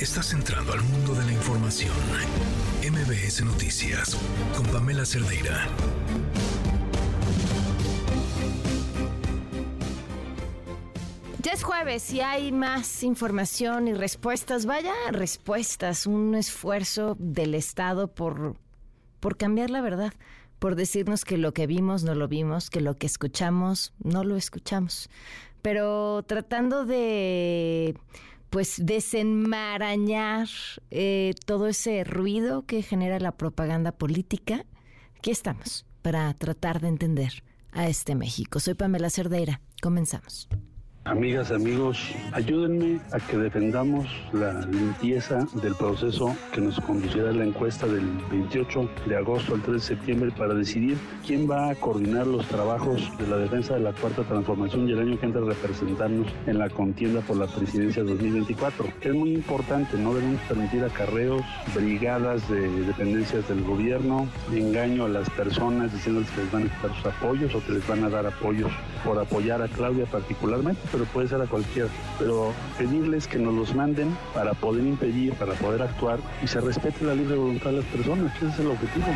Estás entrando al mundo de la información. MBS Noticias con Pamela Cerdeira. Ya es jueves y hay más información y respuestas. Vaya respuestas, un esfuerzo del Estado por, por cambiar la verdad, por decirnos que lo que vimos no lo vimos, que lo que escuchamos no lo escuchamos. Pero tratando de pues desenmarañar eh, todo ese ruido que genera la propaganda política. Aquí estamos para tratar de entender a este México. Soy Pamela Cerdeira. Comenzamos. Amigas, amigos, ayúdenme a que defendamos la limpieza del proceso que nos conducirá a la encuesta del 28 de agosto al 3 de septiembre para decidir quién va a coordinar los trabajos de la defensa de la cuarta transformación y el año que entra a representarnos en la contienda por la presidencia 2024. Es muy importante, no debemos permitir acarreos, brigadas de dependencias del gobierno, engaño a las personas diciéndoles que les van a quitar sus apoyos o que les van a dar apoyos por apoyar a Claudia particularmente puede ser a cualquiera. Pero pedirles que nos los manden para poder impedir, para poder actuar y se respete la libre voluntad de las personas, que ese es el objetivo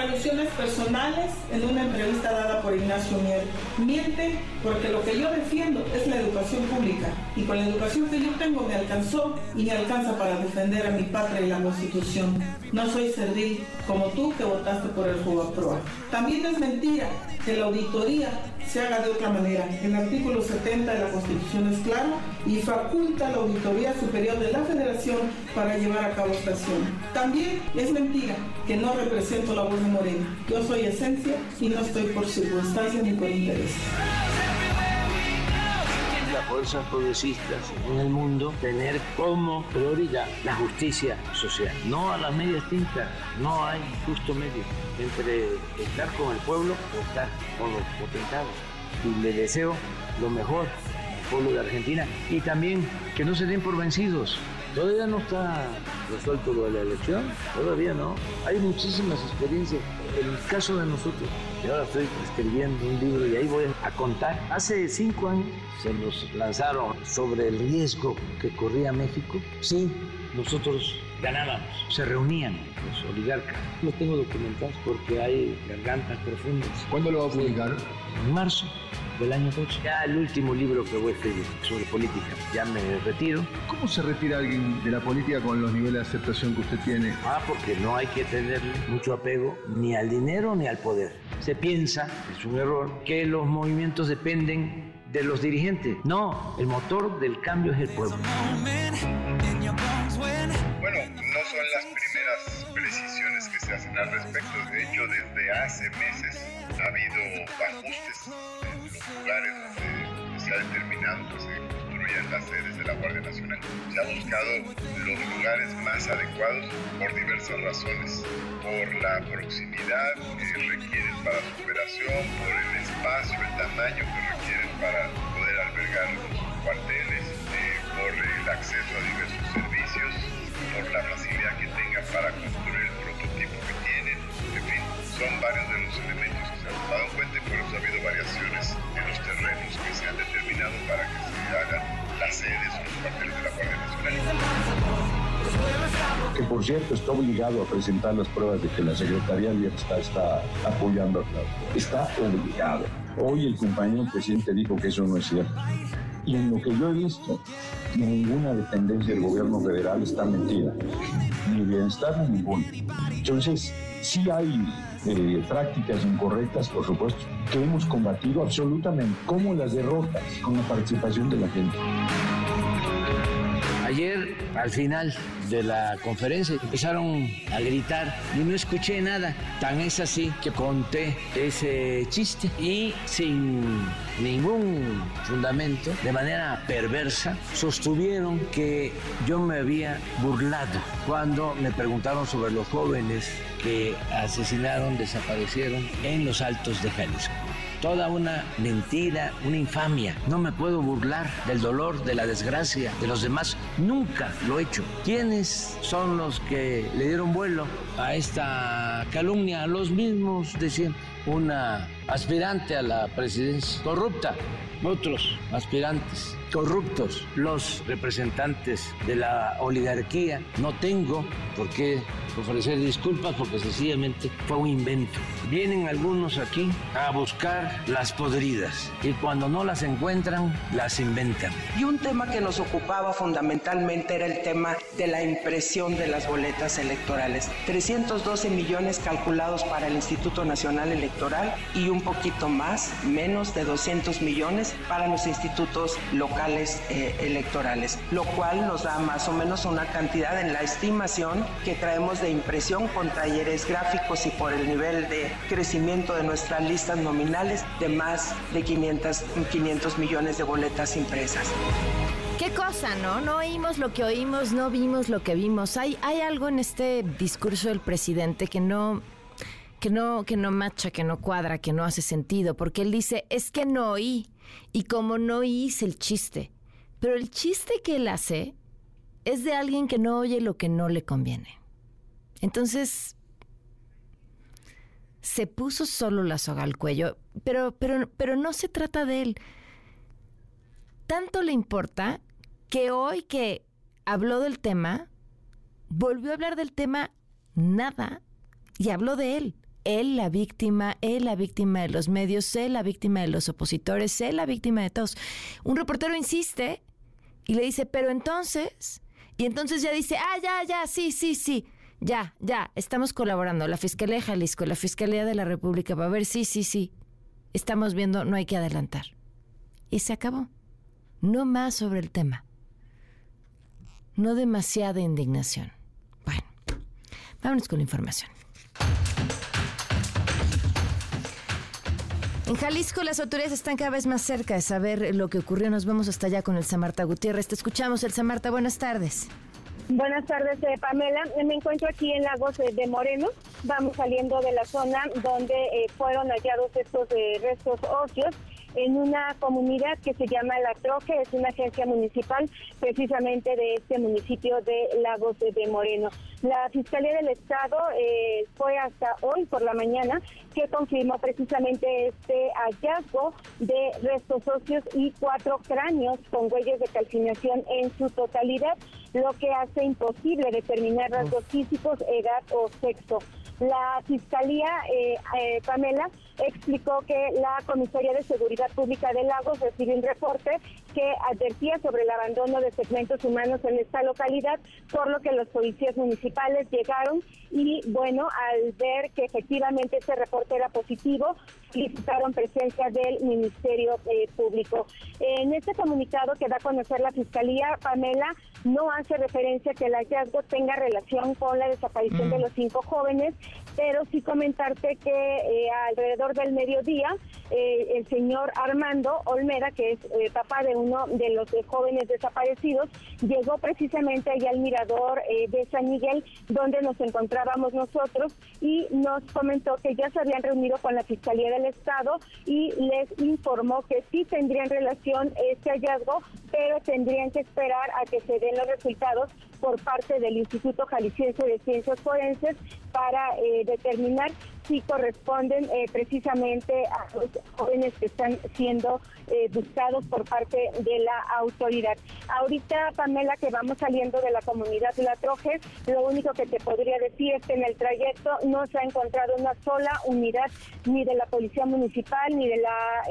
por alusiones personales en una entrevista dada por Ignacio Mier. Miente porque lo que yo defiendo es la educación pública y con la educación que yo tengo me alcanzó y me alcanza para defender a mi patria y la Constitución. No soy servil como tú que votaste por el juego Proa. También es mentira que la auditoría se haga de otra manera. El artículo 70 de la Constitución es claro y faculta a la Auditoría Superior de la Federación para llevar a cabo esta acción. También es mentira que no represento la voz de Morena. Yo soy esencia y no estoy por circunstancias ni por interés las fuerzas progresistas en el mundo tener como prioridad la justicia social, no a las medias tintas, no hay justo medio entre estar con el pueblo o estar con los potentados. Y le deseo lo mejor al pueblo de Argentina y también que no se den por vencidos. Todavía no está resuelto lo de la elección, todavía no. Hay muchísimas experiencias. En el caso de nosotros, yo ahora estoy escribiendo un libro y ahí voy a contar. Hace cinco años se nos lanzaron sobre el riesgo que corría México. Sí, nosotros ganábamos. Se reunían los oligarcas. Los tengo documentados porque hay gargantas profundas. ¿Cuándo lo va a publicar? En marzo del año 8. Ya el último libro que voy a escribir sobre política. Ya me retiro. ¿Cómo se retira alguien de la política con los niveles de aceptación que usted tiene? Ah, porque no hay que tener mucho apego ni al dinero ni al poder. Se piensa, es un error, que los movimientos dependen de los dirigentes. No, el motor del cambio es el pueblo. Bueno, no son las primeras precisiones que se hacen al respecto. De hecho, desde hace meses ha habido ajustes en los lugares donde se ha determinado que se construyan las sedes de la Guardia Nacional. Se ha buscado los lugares más adecuados por diversas razones, por la proximidad que requieren para su operación, por el espacio, el tamaño que requieren para poder albergar los cuarteles, eh, por el acceso a diversos servicios, por la facilidad que tengan para construir el prototipo que tienen, en fin, son varios de los elementos que se han dado cuenta y por eso ha habido variaciones en los terrenos que se han determinado para que se hagan las sedes o los cuarteles de la Guardia Nacional que por cierto está obligado a presentar las pruebas de que la Secretaría está, está apoyando a Claudia. Está obligado. Hoy el compañero presidente dijo que eso no es cierto. Y en lo que yo he visto, ninguna dependencia del gobierno federal está mentida. Ni bienestar ni ninguna. Entonces, sí hay eh, prácticas incorrectas, por supuesto, que hemos combatido absolutamente, como las derrotas, con la participación de la gente. Ayer, al final de la conferencia, empezaron a gritar y no escuché nada. Tan es así que conté ese chiste y sin ningún fundamento, de manera perversa, sostuvieron que yo me había burlado cuando me preguntaron sobre los jóvenes que asesinaron, desaparecieron en los altos de Jalisco toda una mentira, una infamia. No me puedo burlar del dolor, de la desgracia de los demás. Nunca lo he hecho. ¿Quiénes son los que le dieron vuelo a esta calumnia? Los mismos de siempre una aspirante a la presidencia corrupta, otros aspirantes corruptos, los representantes de la oligarquía. No tengo por qué ofrecer disculpas porque sencillamente fue un invento. Vienen algunos aquí a buscar las podridas y cuando no las encuentran, las inventan. Y un tema que nos ocupaba fundamentalmente era el tema de la impresión de las boletas electorales. 312 millones calculados para el Instituto Nacional Electoral y un poquito más, menos de 200 millones para los institutos locales eh, electorales, lo cual nos da más o menos una cantidad en la estimación que traemos de impresión con talleres gráficos y por el nivel de crecimiento de nuestras listas nominales de más de 500, 500 millones de boletas impresas. Qué cosa, ¿no? No oímos lo que oímos, no vimos lo que vimos. Hay, hay algo en este discurso del presidente que no, que no, que no macha, que no cuadra, que no hace sentido, porque él dice, es que no oí, y como no hice el chiste. Pero el chiste que él hace es de alguien que no oye lo que no le conviene. Entonces, se puso solo la soga al cuello, pero, pero, pero no se trata de él. Tanto le importa que hoy que habló del tema, volvió a hablar del tema nada y habló de él. Él la víctima, él la víctima de los medios, él la víctima de los opositores, él la víctima de todos. Un reportero insiste y le dice, pero entonces, y entonces ya dice, ah, ya, ya, sí, sí, sí. Ya, ya, estamos colaborando. La Fiscalía de Jalisco, la Fiscalía de la República, va a ver, sí, sí, sí. Estamos viendo, no hay que adelantar. Y se acabó. No más sobre el tema. No demasiada indignación. Bueno, vámonos con la información. En Jalisco las autoridades están cada vez más cerca de saber lo que ocurrió. Nos vamos hasta allá con el Samarta Gutiérrez. Te escuchamos, el Samarta. Buenas tardes. Buenas tardes, eh, Pamela. Me encuentro aquí en Lagos de Moreno. Vamos saliendo de la zona donde eh, fueron hallados estos eh, restos óseos en una comunidad que se llama La Troje, es una agencia municipal precisamente de este municipio de Lagos de Moreno. La Fiscalía del Estado eh, fue hasta hoy por la mañana que confirmó precisamente este hallazgo de restos óseos y cuatro cráneos con huellas de calcinación en su totalidad, lo que hace imposible determinar rasgos físicos, edad o sexo. La Fiscalía, eh, eh, Pamela, explicó que la Comisaría de Seguridad Pública de Lagos recibió un reporte que advertía sobre el abandono de segmentos humanos en esta localidad, por lo que los policías municipales llegaron y, bueno, al ver que efectivamente ese reporte era positivo, solicitaron presencia del Ministerio eh, Público. En este comunicado que da a conocer la Fiscalía, Pamela, no hace referencia que el hallazgo tenga relación con la desaparición de mm. los cinco jóvenes, pero sí comentarte que eh, alrededor del mediodía eh, el señor Armando Olmeda, que es eh, papá de uno de los jóvenes desaparecidos, llegó precisamente allá al mirador de San Miguel, donde nos encontrábamos nosotros, y nos comentó que ya se habían reunido con la Fiscalía del Estado y les informó que sí tendrían relación este hallazgo, pero tendrían que esperar a que se den los resultados por parte del Instituto Jalisciense de Ciencias Forenses para eh, determinar si corresponden eh, precisamente a los jóvenes que están siendo eh, buscados por parte de la autoridad. Ahorita, Pamela, que vamos saliendo de la comunidad La Troje, lo único que te podría decir es que en el trayecto no se ha encontrado una sola unidad ni de la Policía Municipal, ni de la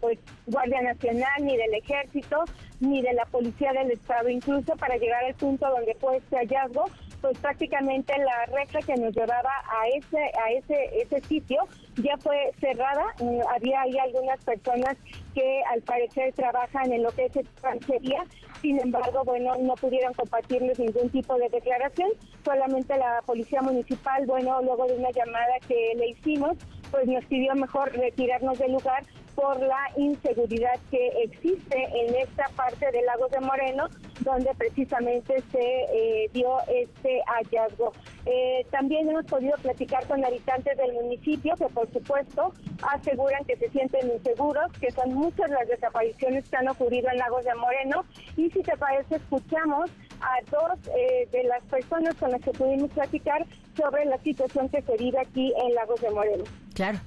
pues, Guardia Nacional, ni del Ejército, ni de la Policía del Estado. Incluso para llegar al punto donde fue este hallazgo, pues prácticamente la reja que nos llevaba a ese a ese ese sitio ya fue cerrada. Mm, había ahí algunas personas que al parecer trabajan en lo que es extranjería. Sin embargo, bueno, no pudieron compartirles ningún tipo de declaración. Solamente la policía municipal, bueno, luego de una llamada que le hicimos, pues nos pidió mejor retirarnos del lugar por la inseguridad que existe en esta parte del lago de Moreno, donde precisamente se eh, dio este hallazgo. Eh, también hemos podido platicar con habitantes del municipio que por supuesto aseguran que se sienten inseguros, que son muchas las desapariciones que han ocurrido en Lagos de Moreno y si te parece escuchamos a dos eh, de las personas con las que pudimos platicar sobre la situación que se vive aquí en Lagos de Moreno. Claro.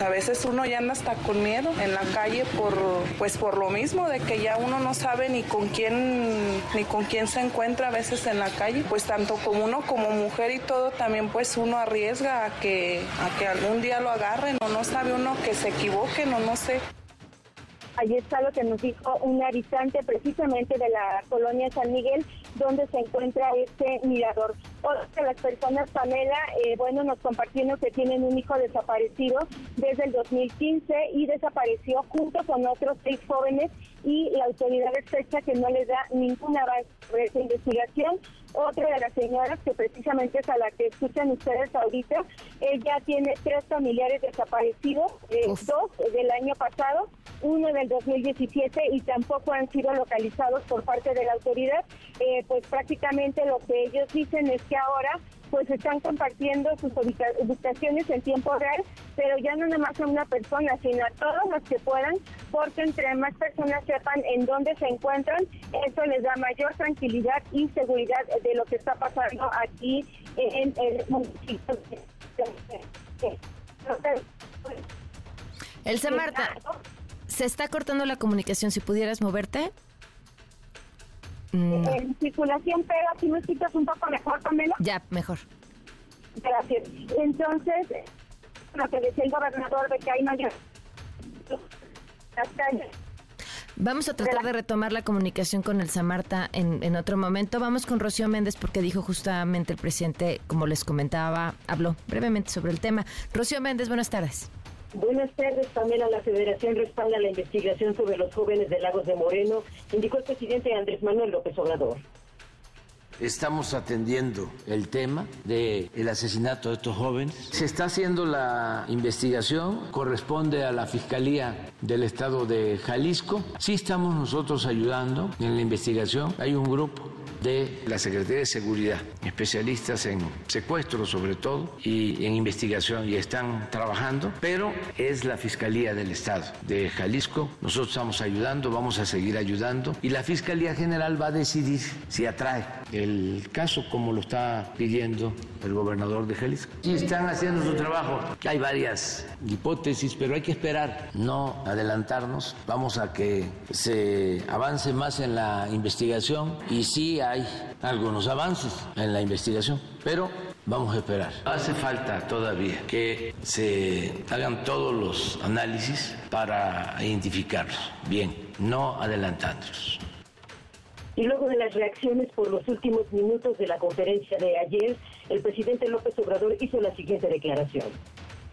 A veces uno ya anda hasta con miedo en la calle por pues por lo mismo de que ya uno no sabe ni con quién ni con quién se encuentra a veces en la calle, pues tanto como uno como mujer y todo también pues uno arriesga a que a que algún día lo agarren o no sabe uno que se equivoquen o no sé. Ahí está lo que nos dijo un habitante precisamente de la colonia San Miguel, donde se encuentra este mirador. Otra de las personas, Pamela, eh, bueno, nos compartieron que tienen un hijo desaparecido desde el 2015 y desapareció junto con otros seis jóvenes y la autoridad fecha que no les da ninguna avance sobre esa investigación. Otra de las señoras, que precisamente es a la que escuchan ustedes ahorita, ella tiene tres familiares desaparecidos, eh, dos del año pasado, uno del 2017 y tampoco han sido localizados por parte de la autoridad. Eh, pues prácticamente lo que ellos dicen es que ahora pues están compartiendo sus ubicaciones en tiempo real, pero ya no nada más a una persona, sino a todos los que puedan, porque entre más personas sepan en dónde se encuentran, eso les da mayor tranquilidad y seguridad de lo que está pasando aquí en el municipio. Elsa Marta, se está cortando la comunicación, si pudieras moverte. Mm. En circulación, pero si me escuchas un poco mejor, Pamela. Ya, mejor. Gracias. Entonces, lo que decía el gobernador de que hay mayor las calles. Vamos a tratar de retomar la comunicación con el Samarta en, en otro momento. Vamos con Rocío Méndez porque dijo justamente el presidente, como les comentaba, habló brevemente sobre el tema. Rocío Méndez, buenas tardes. Buenas tardes, Pamela. La Federación respalda la investigación sobre los jóvenes de Lagos de Moreno, indicó el presidente Andrés Manuel López Obrador. Estamos atendiendo el tema del el asesinato de estos jóvenes. Se está haciendo la investigación, corresponde a la Fiscalía del Estado de Jalisco. Sí estamos nosotros ayudando en la investigación. Hay un grupo de la Secretaría de Seguridad, especialistas en secuestro sobre todo y en investigación y están trabajando, pero es la Fiscalía del Estado de Jalisco. Nosotros estamos ayudando, vamos a seguir ayudando y la Fiscalía General va a decidir si atrae el caso como lo está pidiendo el gobernador de Jalisco. Sí, están haciendo su trabajo. Hay varias hipótesis, pero hay que esperar, no adelantarnos. Vamos a que se avance más en la investigación y sí hay algunos avances en la investigación, pero vamos a esperar. Hace falta todavía que se hagan todos los análisis para identificarlos bien, no adelantándolos. Y luego de las reacciones por los últimos minutos de la conferencia de ayer, el presidente López Obrador hizo la siguiente declaración.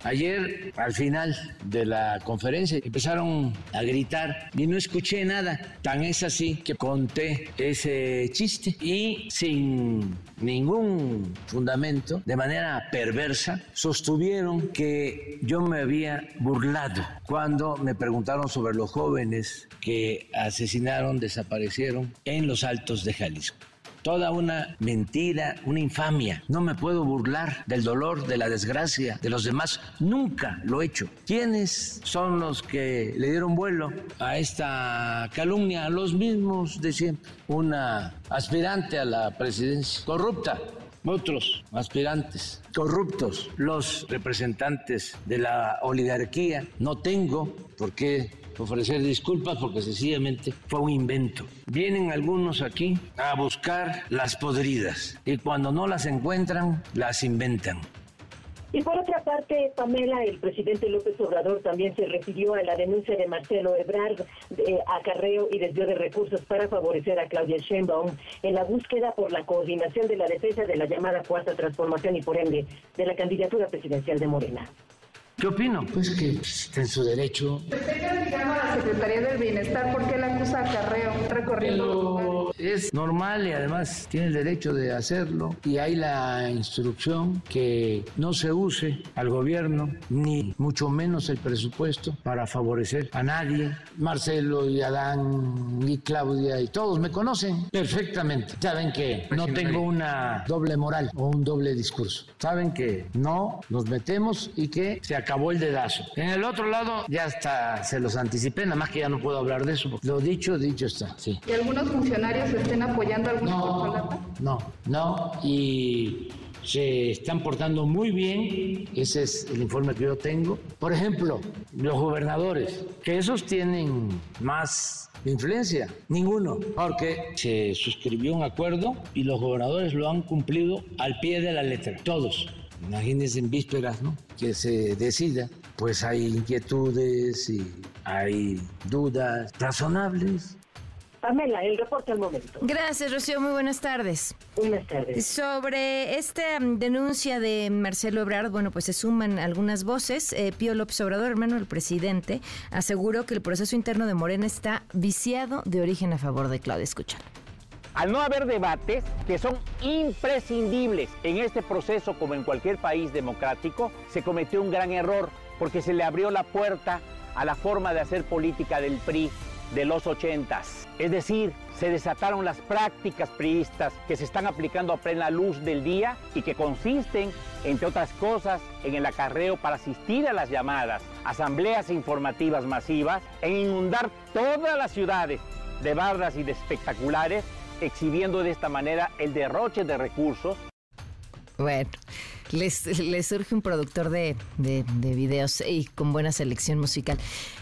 Ayer, al final de la conferencia, empezaron a gritar y no escuché nada. Tan es así que conté ese chiste y sin ningún fundamento, de manera perversa, sostuvieron que yo me había burlado cuando me preguntaron sobre los jóvenes que asesinaron, desaparecieron en los altos de Jalisco toda una mentira, una infamia. No me puedo burlar del dolor, de la desgracia de los demás. Nunca lo he hecho. ¿Quiénes son los que le dieron vuelo a esta calumnia? Los mismos de siempre. Una aspirante a la presidencia corrupta otros aspirantes corruptos, los representantes de la oligarquía. No tengo por qué ofrecer disculpas porque sencillamente fue un invento. Vienen algunos aquí a buscar las podridas y cuando no las encuentran, las inventan. Y por otra parte, Pamela, el presidente López Obrador también se refirió a la denuncia de Marcelo Ebrard de acarreo y desvío de recursos para favorecer a Claudia Sheinbaum en la búsqueda por la coordinación de la defensa de la llamada cuarta transformación y por ende de la candidatura presidencial de Morena. ¿Qué opino? Pues que está en su derecho. Usted criticando a la Secretaría del Bienestar, ¿por qué la acusa acarreo recorriendo Es normal y además tiene el derecho de hacerlo. Y hay la instrucción que no se use al gobierno, ni mucho menos el presupuesto, para favorecer a nadie. Marcelo y Adán y Claudia y todos me conocen perfectamente. Saben que no tengo una doble moral o un doble discurso. Saben que no nos metemos y que se acabó el dedazo. En el otro lado ya hasta se los anticipé, nada más que ya no puedo hablar de eso. Lo dicho, dicho está, sí. ¿Y algunos funcionarios estén apoyando alguna no, no, no, y se están portando muy bien, ese es el informe que yo tengo. Por ejemplo, los gobernadores, que esos tienen más influencia, ninguno, porque se suscribió un acuerdo y los gobernadores lo han cumplido al pie de la letra, todos. Imagínense en vísperas, ¿no? Que se decida, pues hay inquietudes y hay dudas razonables Pamela, el reporte al momento. Gracias, Rocío. Muy buenas tardes. Buenas tardes. Sobre esta mm, denuncia de Marcelo Ebrard, bueno, pues se suman algunas voces. Eh, Pío López Obrador, hermano del presidente, aseguró que el proceso interno de Morena está viciado de origen a favor de Claudia. Escucha. Al no haber debates que son imprescindibles en este proceso como en cualquier país democrático, se cometió un gran error porque se le abrió la puerta a la forma de hacer política del PRI de los ochentas. Es decir, se desataron las prácticas priistas que se están aplicando a plena luz del día y que consisten, entre otras cosas, en el acarreo para asistir a las llamadas asambleas informativas masivas, en inundar todas las ciudades de bardas y de espectaculares, exhibiendo de esta manera el derroche de recursos. Bueno les, surge un productor de, de, videos y con buena selección musical.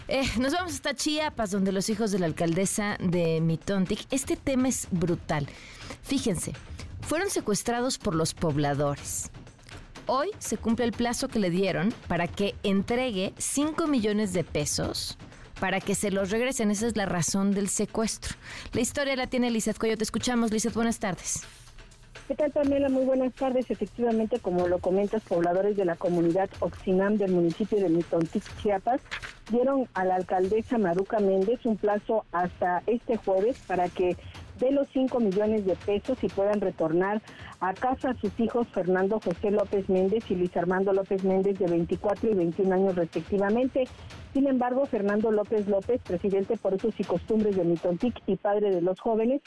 Eh, nos vamos hasta Chiapas, donde los hijos de la alcaldesa de Mitontic. Este tema es brutal. Fíjense, fueron secuestrados por los pobladores. Hoy se cumple el plazo que le dieron para que entregue 5 millones de pesos para que se los regresen. Esa es la razón del secuestro. La historia la tiene Lizeth Coyo. Te escuchamos, Lizeth. Buenas tardes. ¿Qué tal, Pamela? Muy buenas tardes. Efectivamente, como lo comentas, pobladores de la comunidad Oxinam del municipio de Mitontic, Chiapas, dieron a la alcaldesa Maruca Méndez un plazo hasta este jueves para que dé los 5 millones de pesos y puedan retornar a casa a sus hijos Fernando José López Méndez y Luis Armando López Méndez de 24 y 21 años respectivamente. Sin embargo, Fernando López López, presidente por usos y costumbres de Mitontic y padre de los jóvenes,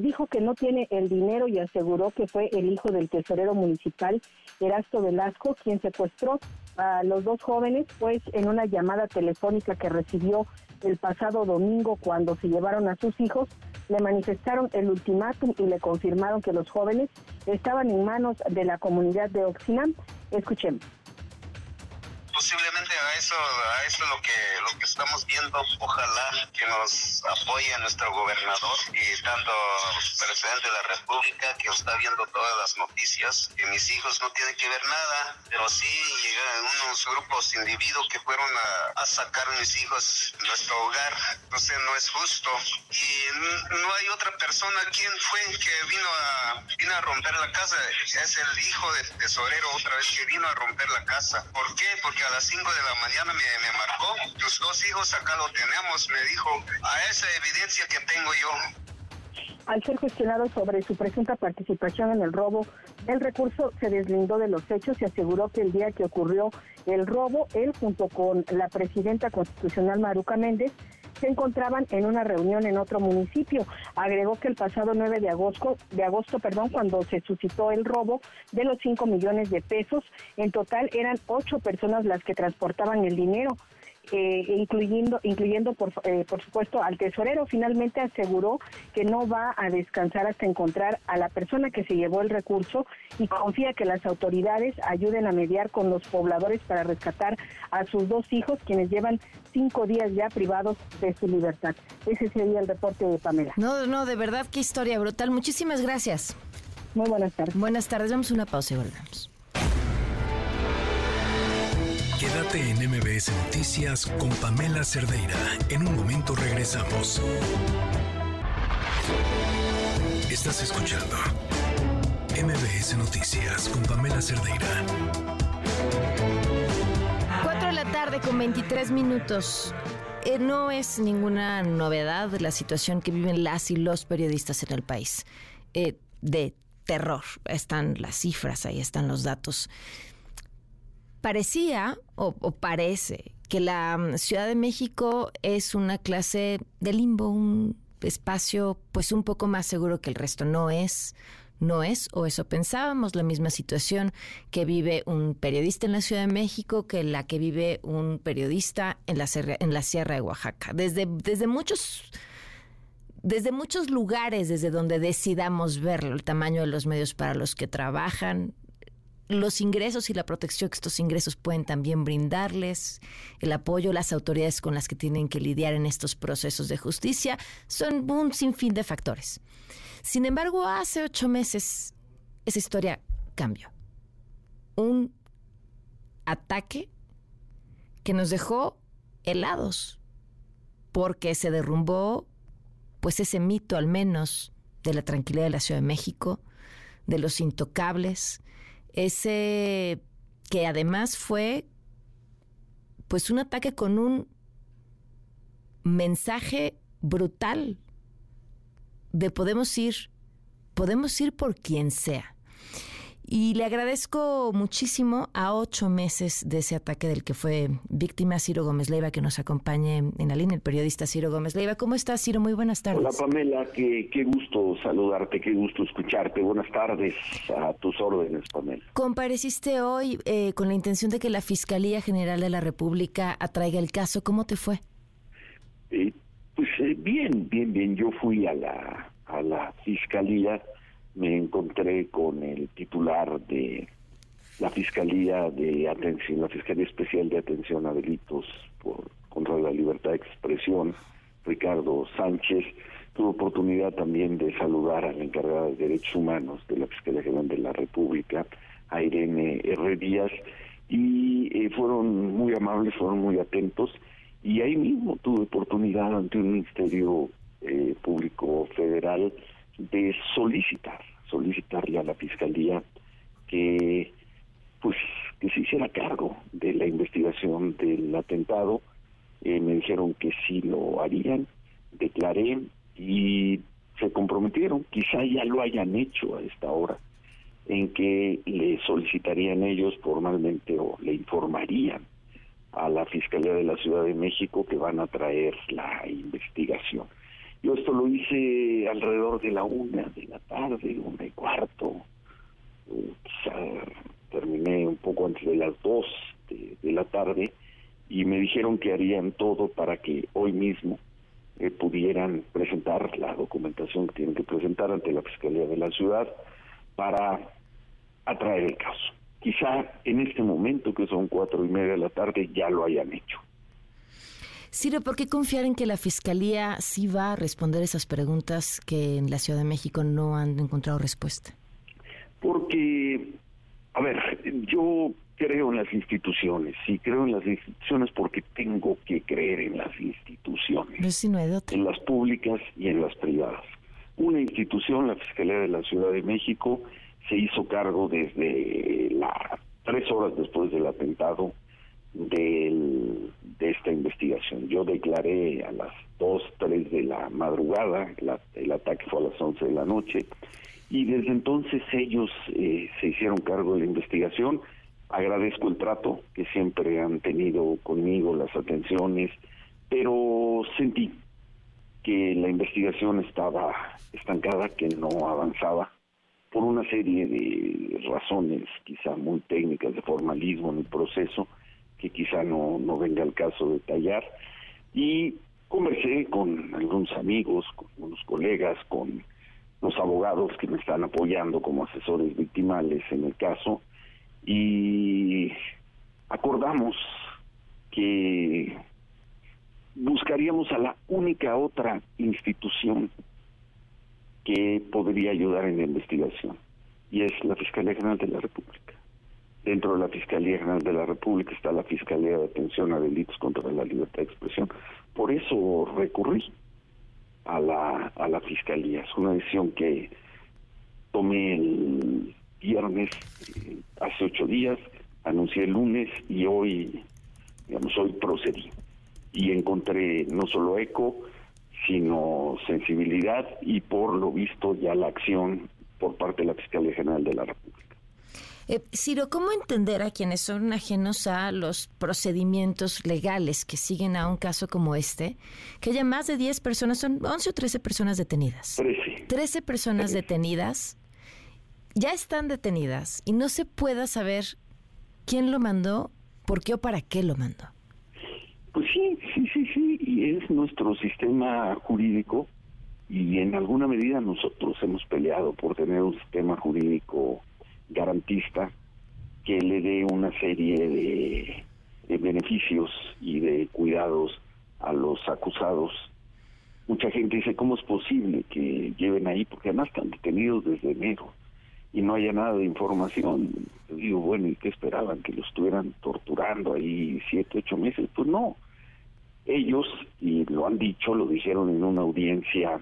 dijo que no tiene el dinero y aseguró que fue el hijo del tesorero municipal, Erasto Velasco, quien secuestró a los dos jóvenes, pues en una llamada telefónica que recibió el pasado domingo cuando se llevaron a sus hijos, le manifestaron el ultimátum y le confirmaron que los jóvenes estaban en manos de la comunidad de Oxinam. Escuchemos posiblemente a eso a eso lo que lo que estamos viendo. Ojalá que nos apoye nuestro gobernador y tanto presidente de la república que está viendo todas las noticias que mis hijos no tienen que ver nada pero sí llegaron unos grupos individuos que fueron a, sacar a mis hijos de nuestro hogar. Entonces no es justo. Y no hay otra persona. Quien fue que vino a vino a romper la casa es el hijo del tesorero otra vez que vino a romper la casa. ¿por qué? porque a las 5 de la mañana me, me, marcó, tus dos hijos acá lo tenemos, me dijo, a esa evidencia que tengo yo. Al ser cuestionado sobre su presunta participación en el robo el recurso, se deslindó de los hechos y aseguró que el día que ocurrió el robo, él junto con la presidenta constitucional Maruca Méndez se encontraban en una reunión en otro municipio. Agregó que el pasado 9 de agosto, de agosto, perdón, cuando se suscitó el robo de los 5 millones de pesos, en total eran ocho personas las que transportaban el dinero. Eh, incluyendo, incluyendo por, eh, por supuesto al tesorero, finalmente aseguró que no va a descansar hasta encontrar a la persona que se llevó el recurso y confía que las autoridades ayuden a mediar con los pobladores para rescatar a sus dos hijos, quienes llevan cinco días ya privados de su libertad. Ese sería el reporte de Pamela. No, no, de verdad, qué historia brutal. Muchísimas gracias. Muy buenas tardes. Buenas tardes. Vamos a una pausa y volvemos. Quédate en MBS Noticias con Pamela Cerdeira. En un momento regresamos. Estás escuchando MBS Noticias con Pamela Cerdeira. 4 de la tarde con 23 minutos. Eh, no es ninguna novedad la situación que viven las y los periodistas en el país. Eh, de terror. Están las cifras, ahí están los datos parecía o, parece que la mm, Ciudad de México es una clase de limbo, un espacio pues un poco más seguro que el resto. No es, no es, o eso pensábamos, la misma situación que vive un periodista en la Ciudad de México que la que vive un periodista en la, en la Sierra de Oaxaca. Desde, desde muchos desde muchos lugares desde donde decidamos verlo, el tamaño de los medios para los que trabajan, los ingresos y la protección que estos ingresos pueden también brindarles, el apoyo las autoridades con las que tienen que lidiar en estos procesos de justicia, son un sinfín de factores. Sin embargo, hace ocho meses esa historia cambió. Un ataque que nos dejó helados, porque se derrumbó pues ese mito al menos de la tranquilidad de la Ciudad de México, de los intocables, ese que además fue pues un ataque con un mensaje brutal de podemos ir, podemos ir por quien sea. Y le agradezco muchísimo a ocho meses de ese ataque del que fue víctima Ciro Gómez Leiva, que nos acompañe en la línea, el periodista Ciro Gómez Leiva. ¿Cómo estás, Ciro? Muy buenas tardes. Hola, Pamela. Qué, qué gusto saludarte, qué gusto escucharte. Buenas tardes. A tus órdenes, Pamela. Compareciste hoy eh, con la intención de que la Fiscalía General de la República atraiga el caso. ¿Cómo te fue? Eh, pues eh, bien, bien, bien. Yo fui a la, a la Fiscalía me encontré con el titular de la Fiscalía de Atención, la Fiscalía Especial de Atención a Delitos por, contra la Libertad de Expresión, Ricardo Sánchez. Tuve oportunidad también de saludar a la encargada de Derechos Humanos de la Fiscalía General de la República, a Irene R. Díaz, y eh, fueron muy amables, fueron muy atentos, y ahí mismo tuve oportunidad ante un Ministerio eh, Público Federal de solicitar, solicitarle a la fiscalía que pues que se hiciera cargo de la investigación del atentado. Eh, me dijeron que sí lo harían, declaré y se comprometieron, quizá ya lo hayan hecho a esta hora, en que le solicitarían ellos formalmente o le informarían a la Fiscalía de la Ciudad de México que van a traer la investigación. Yo esto lo hice alrededor de la una de la tarde, una y cuarto. Quizá terminé un poco antes de las dos de, la tarde y me dijeron que harían todo para que hoy mismo eh, pudieran presentar la documentación que tienen que presentar ante la Fiscalía de la Ciudad para atraer el caso. Quizá en este momento, que son cuatro y media de la tarde, ya lo hayan hecho. Ciro, ¿por qué confiar en que la Fiscalía sí va a responder esas preguntas que en la Ciudad de México no han encontrado respuesta? Porque, a ver, yo creo en las instituciones, sí creo en las instituciones porque tengo que creer en las instituciones, en las públicas y en las privadas. Una institución, la Fiscalía de la Ciudad de México, se hizo cargo desde las tres horas después del atentado del, de esta investigación. Yo declaré a las 2, 3 de la madrugada, el ataque fue a las 11 de la noche, y desde entonces ellos eh, se hicieron cargo de la investigación. Agradezco el trato que siempre han tenido conmigo, las atenciones, pero sentí que la investigación estaba estancada, que no avanzaba por una serie de razones quizá muy técnicas de formalismo en el proceso que quizá no, no venga el caso detallar. Y conversé con algunos amigos, con unos colegas, con los abogados que me están apoyando como asesores victimales en el caso y acordamos que buscaríamos a la única otra institución que podría ayudar en la investigación y es la Fiscalía General de la República. Dentro de la Fiscalía General de la República está la Fiscalía de Atención a Delitos contra la Libertad de Expresión. Por eso recurrí a la, a la Fiscalía. Es una decisión que tomé el viernes, eh, hace ocho días, anuncié el lunes y hoy, digamos, hoy procedí. Y encontré no solo eco, sino sensibilidad y por lo visto ya la acción por parte de la Fiscalía General de la República. Eh, Ciro, ¿cómo entender a quienes son ajenos a los procedimientos legales que siguen a un caso como este, que haya más de 10 personas, son 11 o 13 personas detenidas? 13. 13 personas detenidas, ya están detenidas y no se pueda saber quién lo mandó, por qué o para qué lo mandó. Pues sí, sí, sí, sí, y es nuestro sistema jurídico y en alguna medida nosotros hemos peleado por tener un sistema jurídico garantista que le dé una serie de, beneficios y de cuidados a los acusados. Mucha gente dice, ¿cómo es posible que lleven ahí? Porque además están detenidos desde enero y no haya nada de información. Yo digo, bueno, ¿y qué esperaban? ¿Que los estuvieran torturando ahí siete, ocho meses? Pues no. Ellos, y lo han dicho, lo dijeron en una audiencia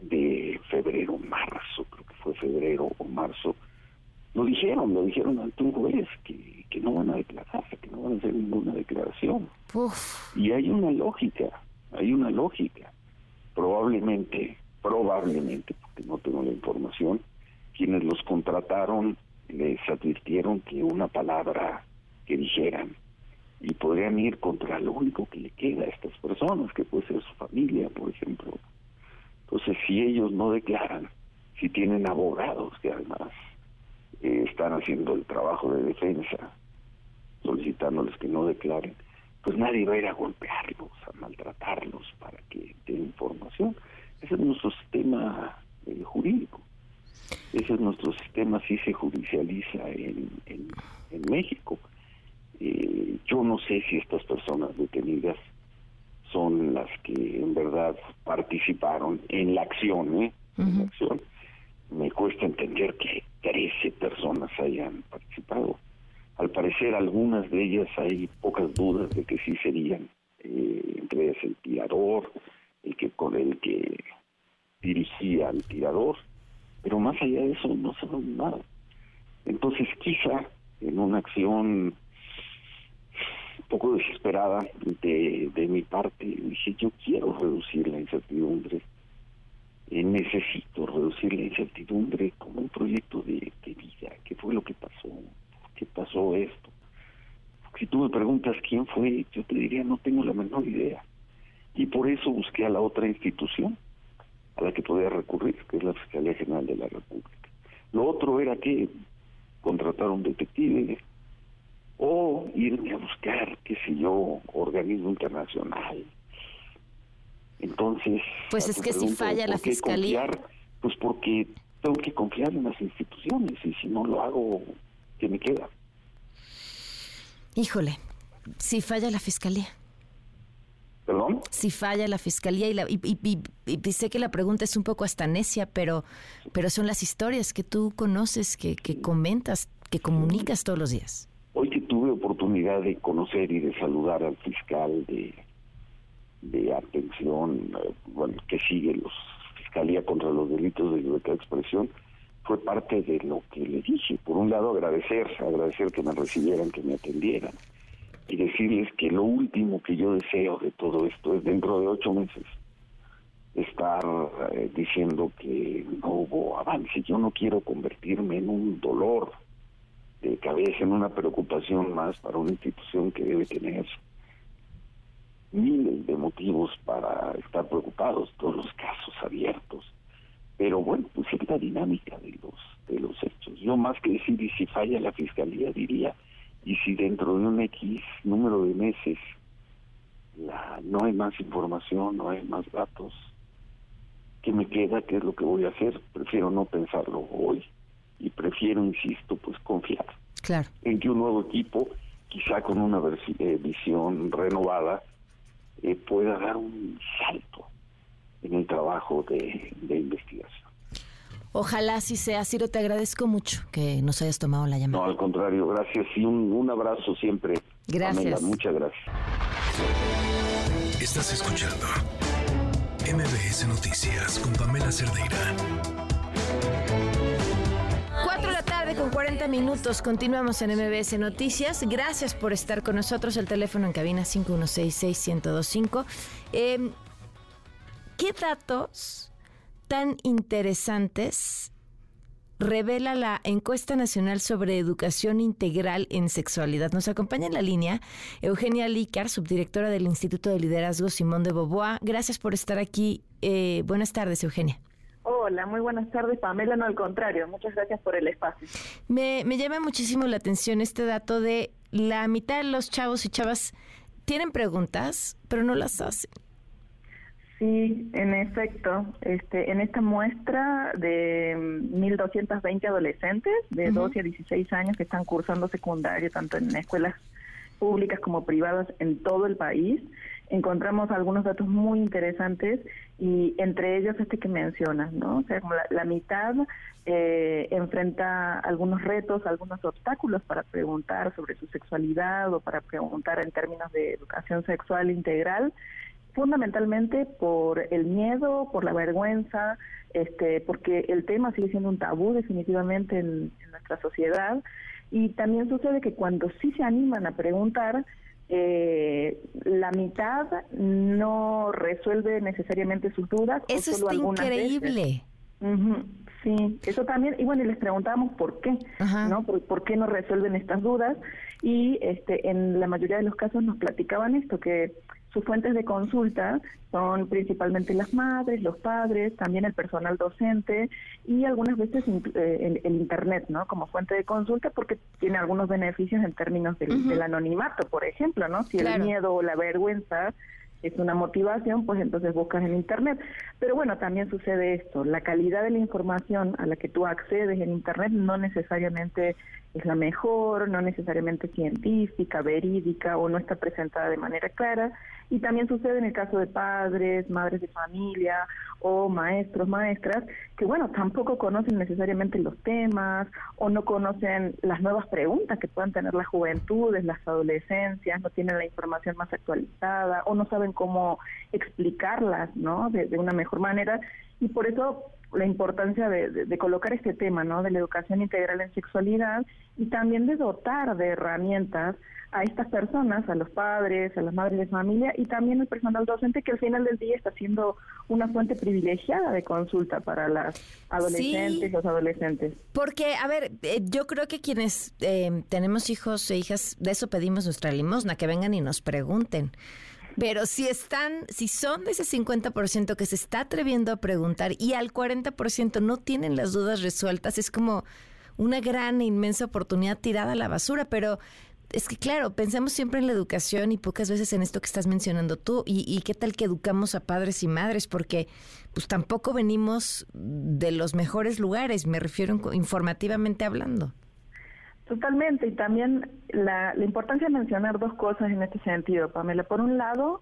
de febrero, marzo, creo que fue febrero o marzo, lo dijeron, lo dijeron ante un juez que, que no van a declarar, que no van a hacer ninguna declaración. Y hay una lógica, hay una lógica. Probablemente, probablemente, porque no tengo la información, quienes los contrataron les advirtieron que una palabra que dijeran y podrían ir contra lo único que le queda a estas personas, que puede ser su familia, por ejemplo. Entonces, si ellos no declaran, si tienen abogados que además eh, están haciendo el trabajo de defensa, solicitándoles que no declaren, pues nadie va a ir a golpearlos, a maltratarlos para que den información. Ese es nuestro sistema eh, jurídico. Ese es nuestro sistema, así se judicializa en, en, México. Eh, yo no sé si estas personas detenidas son las que en verdad participaron en la acción, ¿eh? En la acción. Me cuesta entender que 13 personas hayan participado. Al parecer, algunas de ellas hay pocas dudas de que sí serían, eh, entre ellas el tirador, el que con el que dirigía al tirador, pero más allá de eso no sabe nada. Entonces, quizá en una acción un poco desesperada de, de mi parte, dije, yo quiero reducir la incertidumbre, eh, necesito reducir la incertidumbre como un proyecto de, de vida, qué fue lo que pasó, qué pasó esto. Si tú me preguntas quién fue, yo te diría, no tengo la menor idea. Y por eso busqué a la otra institución, a la que podía recurrir, que es la Fiscalía General de la República. Lo otro era que contratar un detective o irme a buscar, qué sé yo, organismo internacional. Entonces... Pues es que si falla la Fiscalía... Pues porque tengo que confiar en las instituciones y si no lo hago, ¿qué me queda? Híjole, si falla la Fiscalía. ¿Perdón? Si falla la fiscalía y, la, y, sé que la pregunta es un poco hasta necia, pero, pero son las historias que tú conoces, que, que comentas, que comunicas todos los días. Hoy que tuve oportunidad de conocer y de saludar al fiscal de, de atención, eh, bueno, que sigue los Fiscalía contra los Delitos de Libertad de Expresión, fue parte de lo que le dije. Por un lado, agradecer, agradecer que me recibieran, que me atendieran y decirles que lo último que yo deseo de todo esto es dentro de ocho meses estar eh, diciendo que no hubo avance. Yo no quiero convertirme en un dolor de cabeza, en una preocupación más para una institución que debe tener miles de motivos para estar preocupados, todos los casos abiertos. Pero bueno, pues es la dinámica de los de los hechos. Yo más que decir y si falla la fiscalía diría y si dentro de un X número de meses la, no hay más información, no hay más datos, ¿qué me queda? ¿Qué es lo que voy a hacer? Prefiero no pensarlo hoy y prefiero, insisto, pues confiar claro. en que un nuevo equipo, quizá con una eh, visión renovada, eh, pueda dar un salto en el trabajo de, de investigación. Ojalá así sea. Ciro, te agradezco mucho que nos hayas tomado la llamada. No, al contrario, gracias y un, abrazo siempre. Gracias. muchas gracias. Estás escuchando MBS Noticias con Pamela Cerdeira. La tarde con 40 minutos. Continuamos en MBS Noticias. Gracias por estar con nosotros. El teléfono en cabina 5166-1025. Eh, ¿Qué datos tan interesantes revela la encuesta nacional sobre educación integral en sexualidad. Nos acompaña en la línea Eugenia Lícar, subdirectora del Instituto de Liderazgo Simón de Boboa. Gracias por estar aquí. Eh, buenas tardes, Eugenia. Hola, muy buenas tardes, Pamela. No, al contrario, muchas gracias por el espacio. Me, me llama muchísimo la atención este dato de la mitad de los chavos y chavas tienen preguntas, pero no las hacen. Sí, en efecto, este, en esta muestra de 1.220 adolescentes de 12 a 16 años que están cursando secundario, tanto en escuelas públicas como privadas en todo el país, encontramos algunos datos muy interesantes y entre ellos este que mencionas, ¿no? O sea, como la, mitad eh, enfrenta algunos retos, algunos obstáculos para preguntar sobre su sexualidad o para preguntar en términos de educación sexual integral, fundamentalmente por el miedo, por la vergüenza, este, porque el tema sigue siendo un tabú definitivamente en nuestra sociedad y también sucede que cuando sí se animan a preguntar, eh, la mitad no resuelve necesariamente sus dudas. Eso es increíble. Sí, eso también, y bueno, y les preguntamos por qué, ¿no? Por, qué no resuelven estas dudas, y este, en la mayoría de los casos nos platicaban esto, que sus fuentes de consulta son principalmente las madres, los padres, también el personal docente y algunas veces eh, el, Internet, ¿no? Como fuente de consulta porque tiene algunos beneficios en términos del, anonimato, por ejemplo, ¿no? Si el miedo o la vergüenza es una motivación, pues entonces buscas en Internet. Pero bueno, también sucede esto, la calidad de la información a la que tú accedes en Internet no necesariamente es la mejor, no necesariamente científica, verídica o no está presentada de manera clara. Y también sucede en el caso de padres, madres de familia o maestros, maestras, que bueno, tampoco conocen necesariamente los temas o no conocen las nuevas preguntas que puedan tener las juventudes, las adolescencias, no tienen la información más actualizada o no saben cómo explicarlas, ¿no? De, de una mejor manera. Y por eso la importancia de, colocar este tema, ¿no? De la educación integral en sexualidad y también de dotar de herramientas a estas personas, a los padres, a las madres de familia y también al personal docente que al final del día está siendo una fuente privilegiada de consulta para las adolescentes, los adolescentes. Porque, a ver, eh, yo creo que quienes eh, tenemos hijos e hijas, de eso pedimos nuestra limosna, que vengan y nos pregunten. Pero si están, si son de ese 50% que se está atreviendo a preguntar y al 40% no tienen las dudas resueltas, es como una gran e inmensa oportunidad tirada a la basura. Pero es que claro, pensamos siempre en la educación y pocas veces en esto que estás mencionando tú. Y, y, qué tal que educamos a padres y madres, porque pues tampoco venimos de los mejores lugares, me refiero informativamente hablando. Totalmente, y también la, la importancia de mencionar dos cosas en este sentido, Pamela. Por un lado,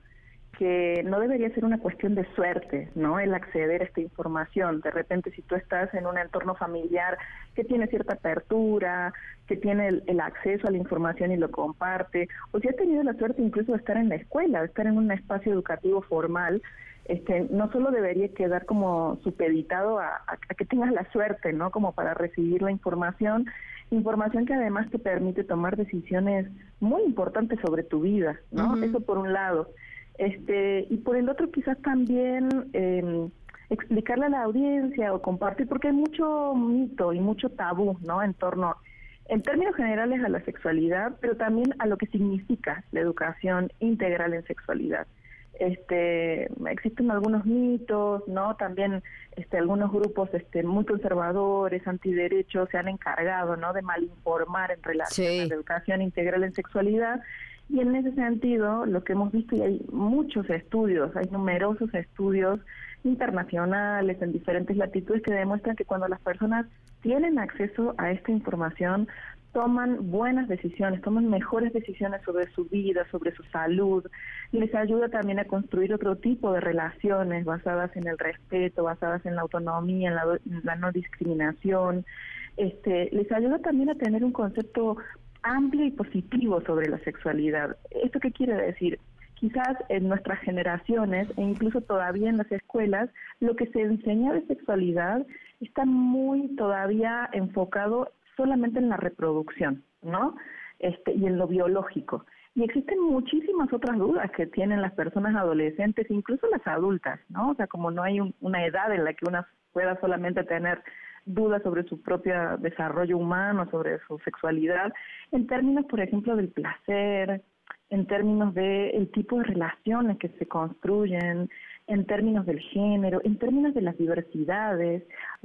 que no debería ser una cuestión de suerte, ¿no? El acceder a esta información. De repente, si tú estás en un entorno familiar que tiene cierta apertura, que tiene el, acceso a la información y lo comparte, o si has tenido la suerte incluso de estar en la escuela, de estar en un espacio educativo formal, este, no solo debería quedar como supeditado a, a que tengas la suerte, ¿no? Como para recibir la información, información que además te permite tomar decisiones muy importantes sobre tu vida, ¿no? Eso por un lado. Este, y por el otro quizás también eh, explicarle a la audiencia o compartir, porque hay mucho mito y mucho tabú, ¿no? En torno, en términos generales, a la sexualidad, pero también a lo que significa la educación integral en sexualidad este existen algunos mitos no también este algunos grupos este muy conservadores antiderechos se han encargado no de malinformar en relación a la educación integral en sexualidad. Y en ese sentido lo que hemos visto y hay muchos estudios hay numerosos estudios internacionales en diferentes latitudes que demuestran que cuando las personas tienen acceso a esta información toman buenas decisiones, toman mejores decisiones sobre su vida, sobre su salud, les ayuda también a construir otro tipo de relaciones basadas en el respeto, basadas en la autonomía, en la, no discriminación. Este, les ayuda también a tener un concepto amplio y positivo sobre la sexualidad. ¿Esto qué quiere decir? Quizás en nuestras generaciones e incluso todavía en las escuelas, lo que se enseña de sexualidad está muy todavía enfocado solamente en la reproducción, ¿no? Este, y en lo biológico. Y existen muchísimas otras dudas que tienen las personas adolescentes, incluso las adultas, ¿no? O sea, como no hay una edad en la que una pueda solamente tener dudas sobre su propio desarrollo humano, sobre su sexualidad, en términos, por ejemplo, del placer, en términos del tipo de relaciones que se construyen, en términos del género, en términos de las diversidades.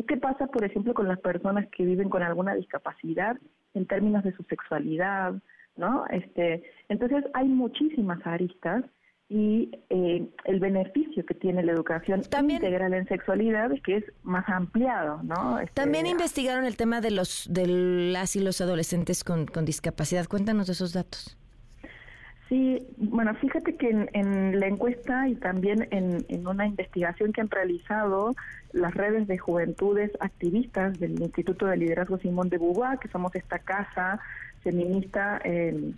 ¿Qué pasa, por ejemplo, con las personas que viven con alguna discapacidad en términos de su sexualidad? ¿No? Este, entonces hay muchísimas aristas y eh, el beneficio que tiene la educación integral en sexualidad es que es más ampliado, ¿no? Este, También investigaron el tema de los de las y los adolescentes con, con discapacidad. Cuéntanos de esos datos. Sí, bueno, fíjate que en, la encuesta y también en, en, una investigación que han realizado las redes de juventudes activistas del Instituto de Liderazgo Simón de Beauvoir, que somos esta casa feminista eh,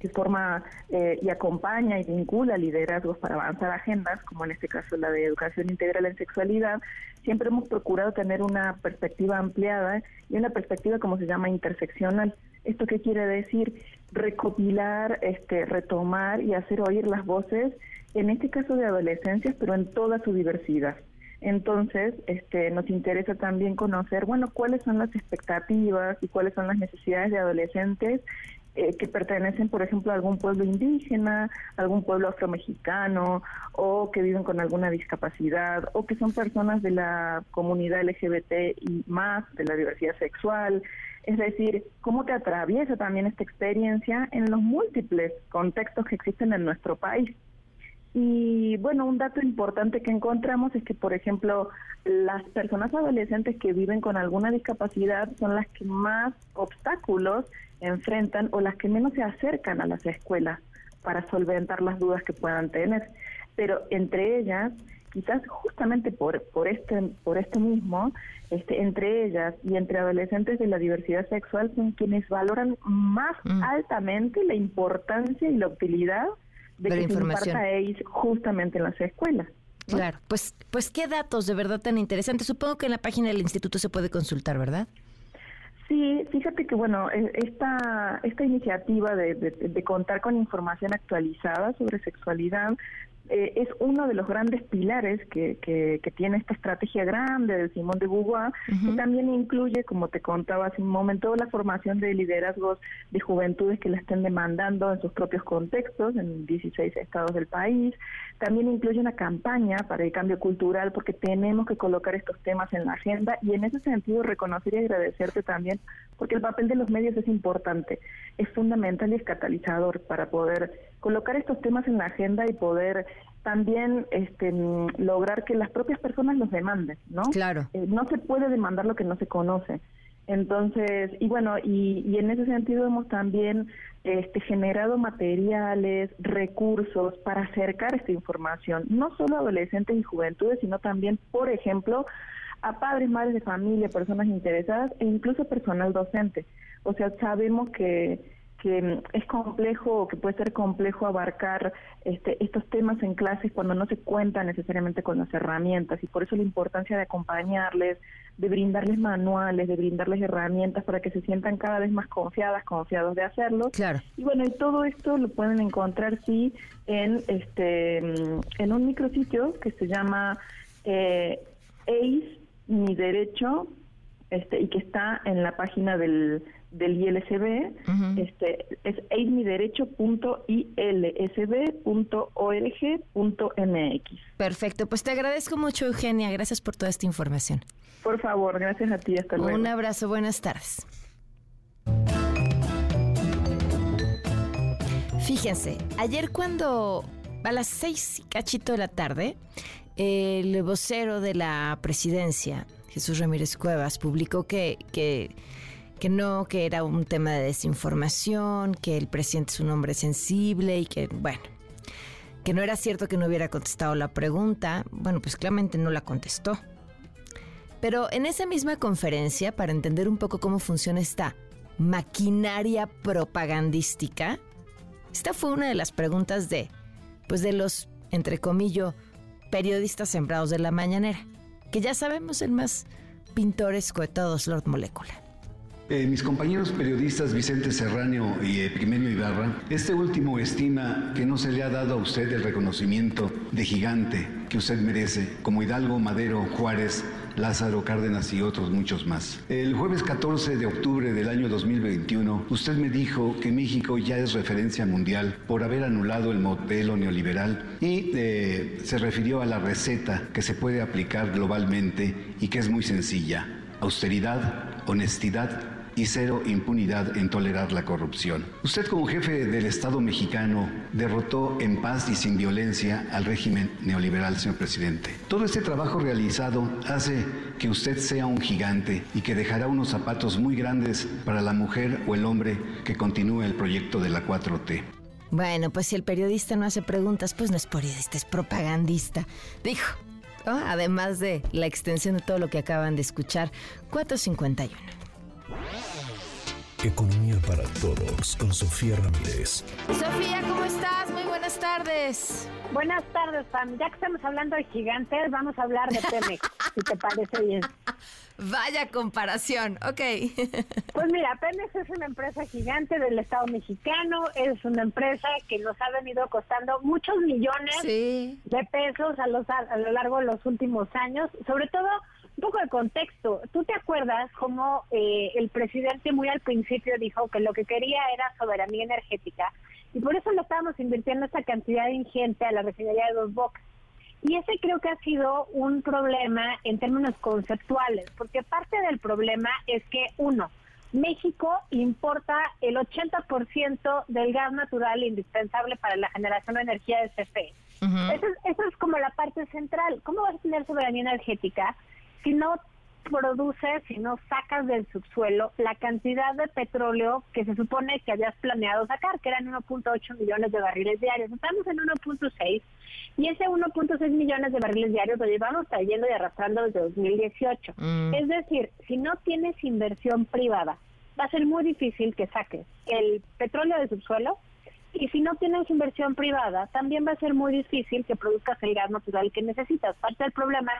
que forma eh, y acompaña y vincula liderazgos para avanzar agendas, como en este caso la de educación integral en sexualidad, siempre hemos procurado tener una perspectiva ampliada y una perspectiva como se llama interseccional. ¿Esto qué quiere decir? Recopilar, este, retomar y hacer oír las voces, en este caso de adolescencias, pero en toda su diversidad. Entonces, este, nos interesa también conocer, bueno, cuáles son las expectativas y cuáles son las necesidades de adolescentes eh, que pertenecen, por ejemplo, a algún pueblo indígena, algún pueblo afromexicano, o que viven con alguna discapacidad, o que son personas de la comunidad LGBT y más, de la diversidad sexual. Es decir, cómo te atraviesa también esta experiencia en los múltiples contextos que existen en nuestro país. Y bueno, un dato importante que encontramos es que, por ejemplo, las personas adolescentes que viven con alguna discapacidad son las que más obstáculos enfrentan o las que menos se acercan a las escuelas para solventar las dudas que puedan tener. Pero entre ellas, quizás justamente por, por, este, por esto mismo, este, entre ellas y entre adolescentes de la diversidad sexual son quienes valoran más mm. altamente la importancia y la utilidad de que información. se justamente en las escuelas. Claro, pues, pues qué datos de verdad tan interesantes. Supongo que en la página del instituto se puede consultar, ¿verdad? Sí, fíjate que bueno, e, esta, esta iniciativa de, de, contar con información actualizada sobre sexualidad eh, es uno de los grandes pilares que, que, tiene esta estrategia grande de Simón de Beauvoir, que también incluye, como te contaba hace un momento, la formación de liderazgos de juventudes que la estén demandando en sus propios contextos, en 16 estados del país. También incluye una campaña para el cambio cultural, porque tenemos que colocar estos temas en la agenda y en ese sentido reconocer y agradecerte también, porque el papel de los medios es importante, es fundamental y es catalizador para poder colocar estos temas en la agenda y poder también este, lograr que las propias personas los demanden, ¿no? Claro. Eh, no se puede demandar lo que no se conoce. Entonces, y bueno, y, y en ese sentido hemos también este, generado materiales, recursos para acercar esta información, no solo a adolescentes y juventudes, sino también, por ejemplo, a padres, madres de familia, personas interesadas e incluso personal docente. O sea, sabemos que que es complejo o que puede ser complejo abarcar este, estos temas en clases cuando no se cuenta necesariamente con las herramientas y por eso la importancia de acompañarles, de brindarles manuales, de brindarles herramientas para que se sientan cada vez más confiadas, confiados de hacerlo. Claro. Y bueno, y todo esto lo pueden encontrar sí en este en un micrositio que se llama eh, ACE mi derecho este y que está en la página del del ILSB, este, es aidmiderecho.ilsb.org.mx. Perfecto, pues te agradezco mucho Eugenia, gracias por toda esta información. Por favor, gracias a ti, hasta luego. Un abrazo, buenas tardes. Fíjense, ayer cuando a las seis cachito de la tarde, el vocero de la presidencia, Jesús Ramírez Cuevas, publicó que, que que no, que era un tema de desinformación, que el presidente es un hombre sensible y que, bueno, que no era cierto que no hubiera contestado la pregunta. Bueno, pues claramente no la contestó. Pero en esa misma conferencia, para entender un poco cómo funciona esta maquinaria propagandística, esta fue una de las preguntas de, pues de los, entre comillas, periodistas sembrados de la mañanera, que ya sabemos el más pintoresco de todos, Lord Molecula. Eh, mis compañeros periodistas Vicente Serrano y Epimenio Ibarra, este último estima que no se le ha dado a usted el reconocimiento de gigante que usted merece, como Hidalgo, Madero, Juárez, Lázaro Cárdenas y otros muchos más. El jueves 14 de octubre del año 2021, usted me dijo que México ya es referencia mundial por haber anulado el modelo neoliberal y eh, se refirió a la receta que se puede aplicar globalmente y que es muy sencilla. Austeridad, honestidad y cero impunidad en tolerar la corrupción. Usted como jefe del Estado mexicano derrotó en paz y sin violencia al régimen neoliberal, señor presidente. Todo este trabajo realizado hace que usted sea un gigante y que dejará unos zapatos muy grandes para la mujer o el hombre que continúe el proyecto de la 4T. Bueno, pues si el periodista no hace preguntas, pues no es periodista, es propagandista. Dijo, además de la extensión de todo lo que acaban de escuchar, 451. Economía para todos con Sofía Ramírez. Sofía, ¿cómo estás? Muy buenas tardes. Buenas tardes, Pam. Ya que estamos hablando de gigantes, vamos a hablar de Pemex, si te parece bien. Vaya comparación, ok. Pues mira, Pemex es una empresa gigante del Estado mexicano, es una empresa que nos ha venido costando muchos millones de pesos a, los, a lo largo de los últimos años, sobre todo un poco de contexto. ¿Tú te acuerdas cómo eh, el presidente muy al principio dijo que lo que quería era soberanía energética? Y por eso le estábamos invirtiendo esta cantidad ingente a la refinería de Dos Bocas. Y ese creo que ha sido un problema en términos conceptuales, porque parte del problema es que, uno, México importa el 80% del gas natural indispensable para la generación de energía de CFE. eso, eso, es como la parte central. ¿Cómo vas a tener soberanía energética si no produces, si no sacas del subsuelo la cantidad de petróleo que se supone que habías planeado sacar, que eran 1.8 millones de barriles diarios. Estamos en 1.6 y ese 1.6 millones de barriles diarios lo llevamos trayendo y arrastrando desde 2018. Mm. Es decir, si no tienes inversión privada, va a ser muy difícil que saques el petróleo del subsuelo y si no tienes inversión privada, también va a ser muy difícil que produzcas el gas natural que necesitas. Parte del problema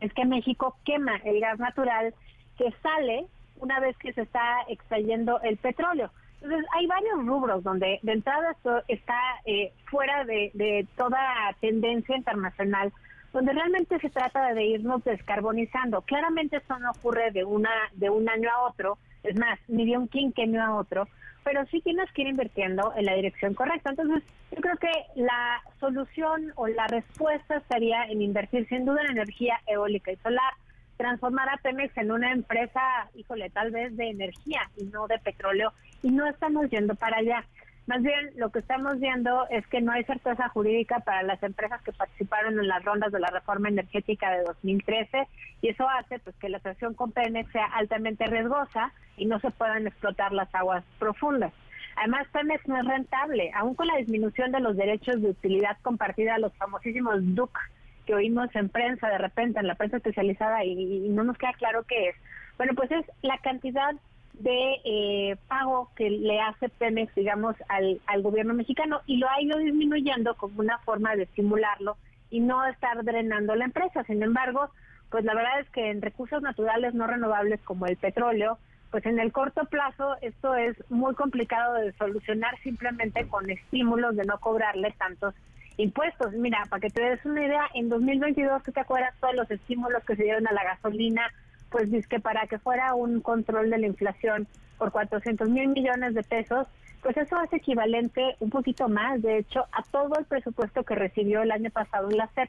es que México quema el gas natural que sale una vez que se está extrayendo el petróleo. Entonces, hay varios rubros donde de entrada esto está eh, fuera de, toda tendencia internacional, donde realmente se trata de irnos descarbonizando. Claramente esto no ocurre de una de un año a otro, es más, ni de un quinquenio a otro, pero sí tienes que ir invirtiendo en la dirección correcta. Entonces, yo creo que la solución o la respuesta estaría en invertir sin duda en energía eólica y solar, transformar a Pemex en una empresa, híjole, tal vez de energía y no de petróleo, y no estamos yendo para allá. Más bien, lo que estamos viendo es que no hay certeza jurídica para las empresas que participaron en las rondas de la reforma energética de 2013 y eso hace pues que la asociación con Pemex sea altamente riesgosa y no se puedan explotar las aguas profundas. Además, Pemex no es rentable, aún con la disminución de los derechos de utilidad compartida, los famosísimos DUC que oímos en prensa de repente, en la prensa especializada, y, y no nos queda claro qué es. Bueno, pues es la cantidad de eh, pago que le hace Pemex, digamos, al, al gobierno mexicano y lo ha ido disminuyendo como una forma de estimularlo y no estar drenando la empresa. Sin embargo, pues la verdad es que en recursos naturales no renovables como el petróleo, pues en el corto plazo esto es muy complicado de solucionar simplemente con estímulos de no cobrarle tantos impuestos. Mira, para que te des una idea, en 2022, ¿tú te acuerdas todos los estímulos que se dieron a la gasolina, pues dice que para que fuera un control de la inflación por 400 mil millones de pesos, pues eso es equivalente un poquito más, de hecho, a todo el presupuesto que recibió el año pasado en la CEP.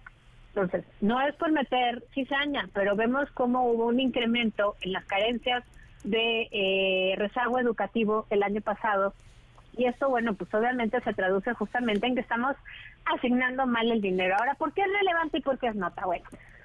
Entonces, no es por meter cizaña, pero vemos cómo hubo un incremento en las carencias de eh, rezago educativo el año pasado. Y esto, bueno, pues obviamente se traduce justamente en que estamos asignando mal el dinero. Ahora, ¿por qué es relevante y por qué es nota? Bueno,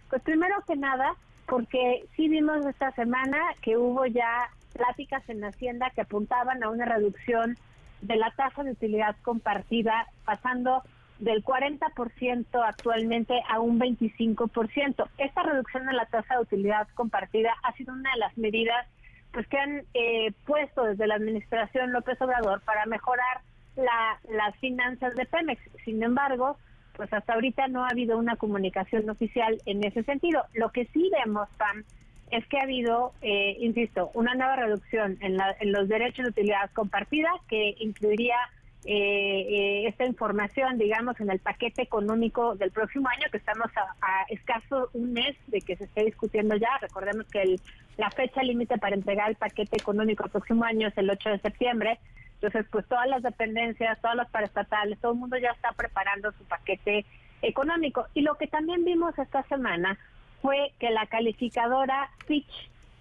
pues primero que nada, porque sí vimos esta semana que hubo ya pláticas en Hacienda que apuntaban a una reducción de la tasa de utilidad compartida, pasando del 40% actualmente a un 25%. Esta reducción de la tasa de utilidad compartida ha sido una de las medidas pues que han eh, puesto desde la administración López Obrador para mejorar las finanzas de Pemex. Sin embargo, pues hasta ahorita no ha habido una comunicación oficial en ese sentido. Lo que sí vemos, Pam, es que ha habido, eh, insisto, una nueva reducción en, los derechos de utilidad compartida que incluiría eh, eh, esta información, digamos, en el paquete económico del próximo año, que estamos a, escaso un mes de que se esté discutiendo ya. Recordemos que la fecha límite para entregar el paquete económico el próximo año es el 8 de septiembre. Entonces, pues todas las dependencias, todas las paraestatales, todo el mundo ya está preparando su paquete económico. Y lo que también vimos esta semana fue que la calificadora Fitch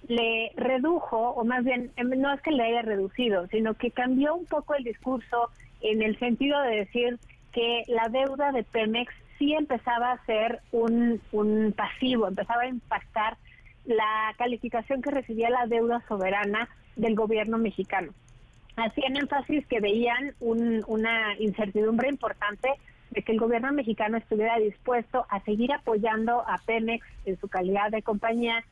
le redujo, o más bien, em, no es que le haya reducido, sino que cambió un poco el discurso en el sentido de decir que la deuda de Pemex sí empezaba a ser un, un pasivo, empezaba a impactar la calificación que recibía la deuda soberana del gobierno mexicano. Hacían énfasis que veían una incertidumbre importante de que el gobierno mexicano estuviera dispuesto a seguir apoyando a Pemex en su calidad de compañía,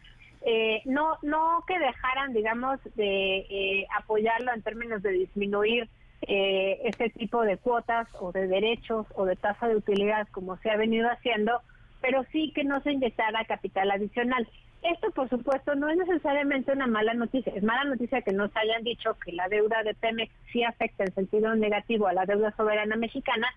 eh, no no que dejaran, digamos, de eh, apoyarlo en términos de disminuir eh, este tipo de cuotas o de derechos o de tasa de utilidad como se ha venido haciendo, pero sí que no se inyectara capital adicional. Esto, por supuesto, no es necesariamente una mala noticia. Es mala noticia que nos hayan dicho que la deuda de Pemex sí afecta en sentido negativo a la deuda soberana mexicana,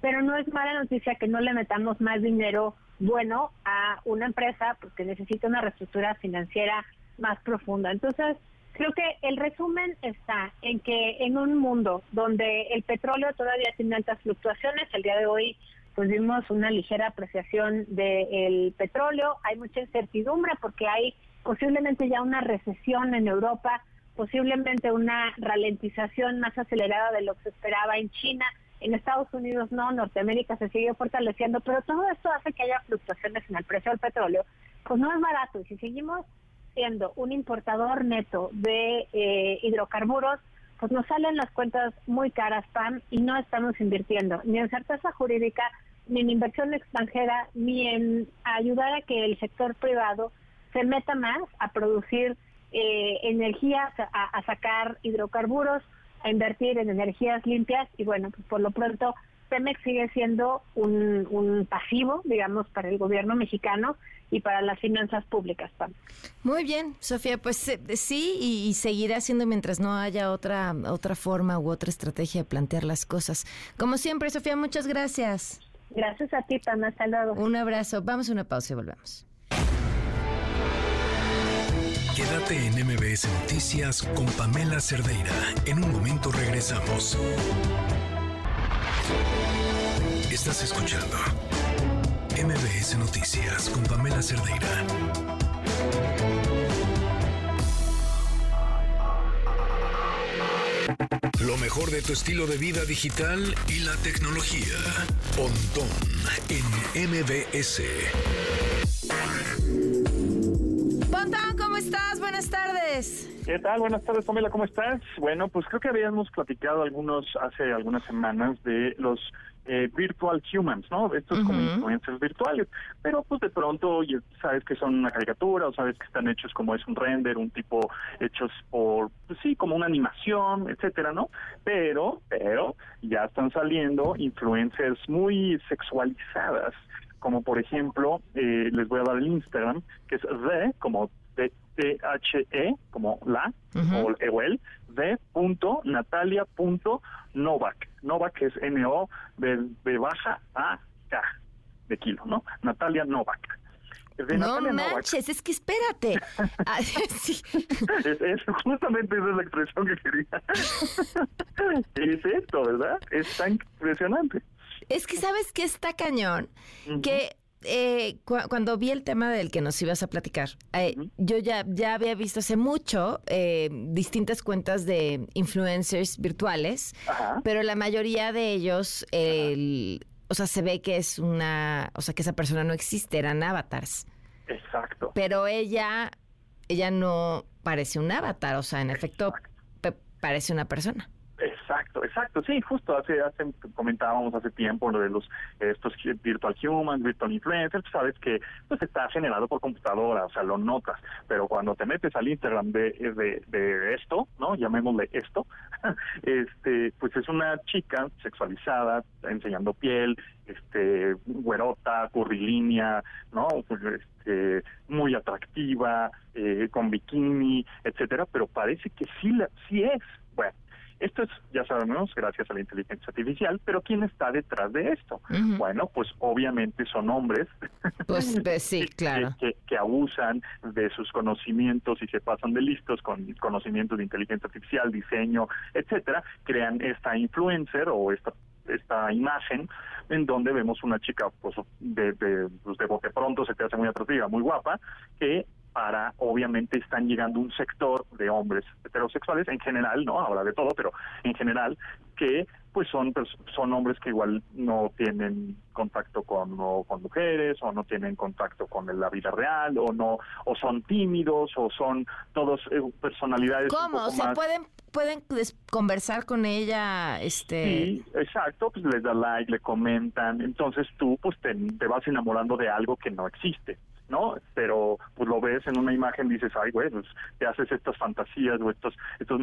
pero no es mala noticia que no le metamos más dinero bueno a una empresa porque necesita una reestructura financiera más profunda. Entonces, creo que el resumen está en que en un mundo donde el petróleo todavía tiene altas fluctuaciones, el día de hoy pues vimos una ligera apreciación del petróleo, hay mucha incertidumbre porque hay posiblemente ya una recesión en Europa, posiblemente una ralentización más acelerada de lo que se esperaba en China, en Estados Unidos no, Norteamérica se sigue fortaleciendo, pero todo esto hace que haya fluctuaciones en el precio del petróleo, pues no es barato y si seguimos siendo un importador neto de eh, hidrocarburos, pues nos salen las cuentas muy caras, PAM, y no estamos invirtiendo ni en certeza jurídica, ni en inversión extranjera, ni en ayudar a que el sector privado se meta más a producir eh, energías, a, sacar hidrocarburos, a invertir en energías limpias y bueno, pues por lo pronto Pemex sigue siendo un, un pasivo, digamos, para el gobierno mexicano y para las finanzas públicas. Muy bien, Sofía, pues eh, sí, y, seguirá siendo mientras no haya otra, otra forma u otra estrategia de plantear las cosas. Como siempre, Sofía, muchas gracias. Gracias a ti, Pam. Hasta luego. Un abrazo. Vamos a una pausa y volvemos. Quédate en MBS Noticias con Pamela Cerdeira. En un momento regresamos. Estás escuchando MBS Noticias con Pamela Cerdeira. Lo mejor de tu estilo de vida digital y la tecnología. Pontón en MBS. Pontón, ¿cómo estás? Buenas tardes. ¿Qué tal? Buenas tardes, Pamela, ¿cómo estás? Bueno, pues creo que habíamos platicado algunos hace algunas semanas de los eh, virtual humans, ¿no? Estos como influencers virtuales. Pero pues de pronto sabes que son una caricatura o sabes que están hechos como es un render, un tipo hechos por, pues sí, como una animación, etcétera, ¿no? Pero, pero ya están saliendo influencers muy sexualizadas como por ejemplo, eh, les voy a dar el Instagram, que es de, como T-H-E, como la, o el, de punto natalia punto novak. Novak es N-O de, baja A K de kilo, ¿no? Natalia Novak. no manches, es que espérate. Ah, es, justamente esa es la expresión que quería. es esto, ¿verdad? Es tan impresionante. Es que sabes que está cañón, que eh, cuando vi el tema del que nos ibas a platicar, eh, yo ya, ya había visto hace mucho eh, distintas cuentas de influencers virtuales, pero la mayoría de ellos, o sea, se ve que es una, o sea, que esa persona no existe, eran avatars. Exacto. Pero ella, ella no parece un avatar, o sea, en efecto, parece una persona. Exacto, sí, justo hace, hace comentábamos hace tiempo lo de los estos virtual humans, virtual influencers, sabes que pues está generado por computadora, o sea, lo notas, pero cuando te metes al Instagram de, de, esto, ¿no? Llamémosle esto, este, pues es una chica sexualizada, enseñando piel, este, güerota, curvilínea, ¿no? Pues, este, muy atractiva, eh, con bikini, etcétera, pero parece que sí, la, sí es, esto es, ya sabemos, gracias a la inteligencia artificial, pero ¿quién está detrás de esto? Bueno, pues obviamente son hombres. Pues, pues sí, claro. Que, que, abusan de sus conocimientos y se pasan de listos con conocimientos de inteligencia artificial, diseño, etcétera, crean esta influencer o esta esta imagen en donde vemos una chica pues de, de, pues de bote pronto se te hace muy atractiva, muy guapa, que para, obviamente, están llegando un sector de hombres heterosexuales en general, ¿no? Habla de todo, pero en general, que pues son son hombres que igual no tienen contacto con con mujeres o no tienen contacto con la vida real o no o son tímidos o son todos eh, personalidades ¿Cómo? o sea, pueden pueden conversar con ella este Sí, exacto, pues les da like, le comentan, entonces tú pues te, te vas enamorando de algo que no existe. ¿No? Pero pues lo ves en una imagen dices, ay, güey, pues te haces estas fantasías o estos, estos,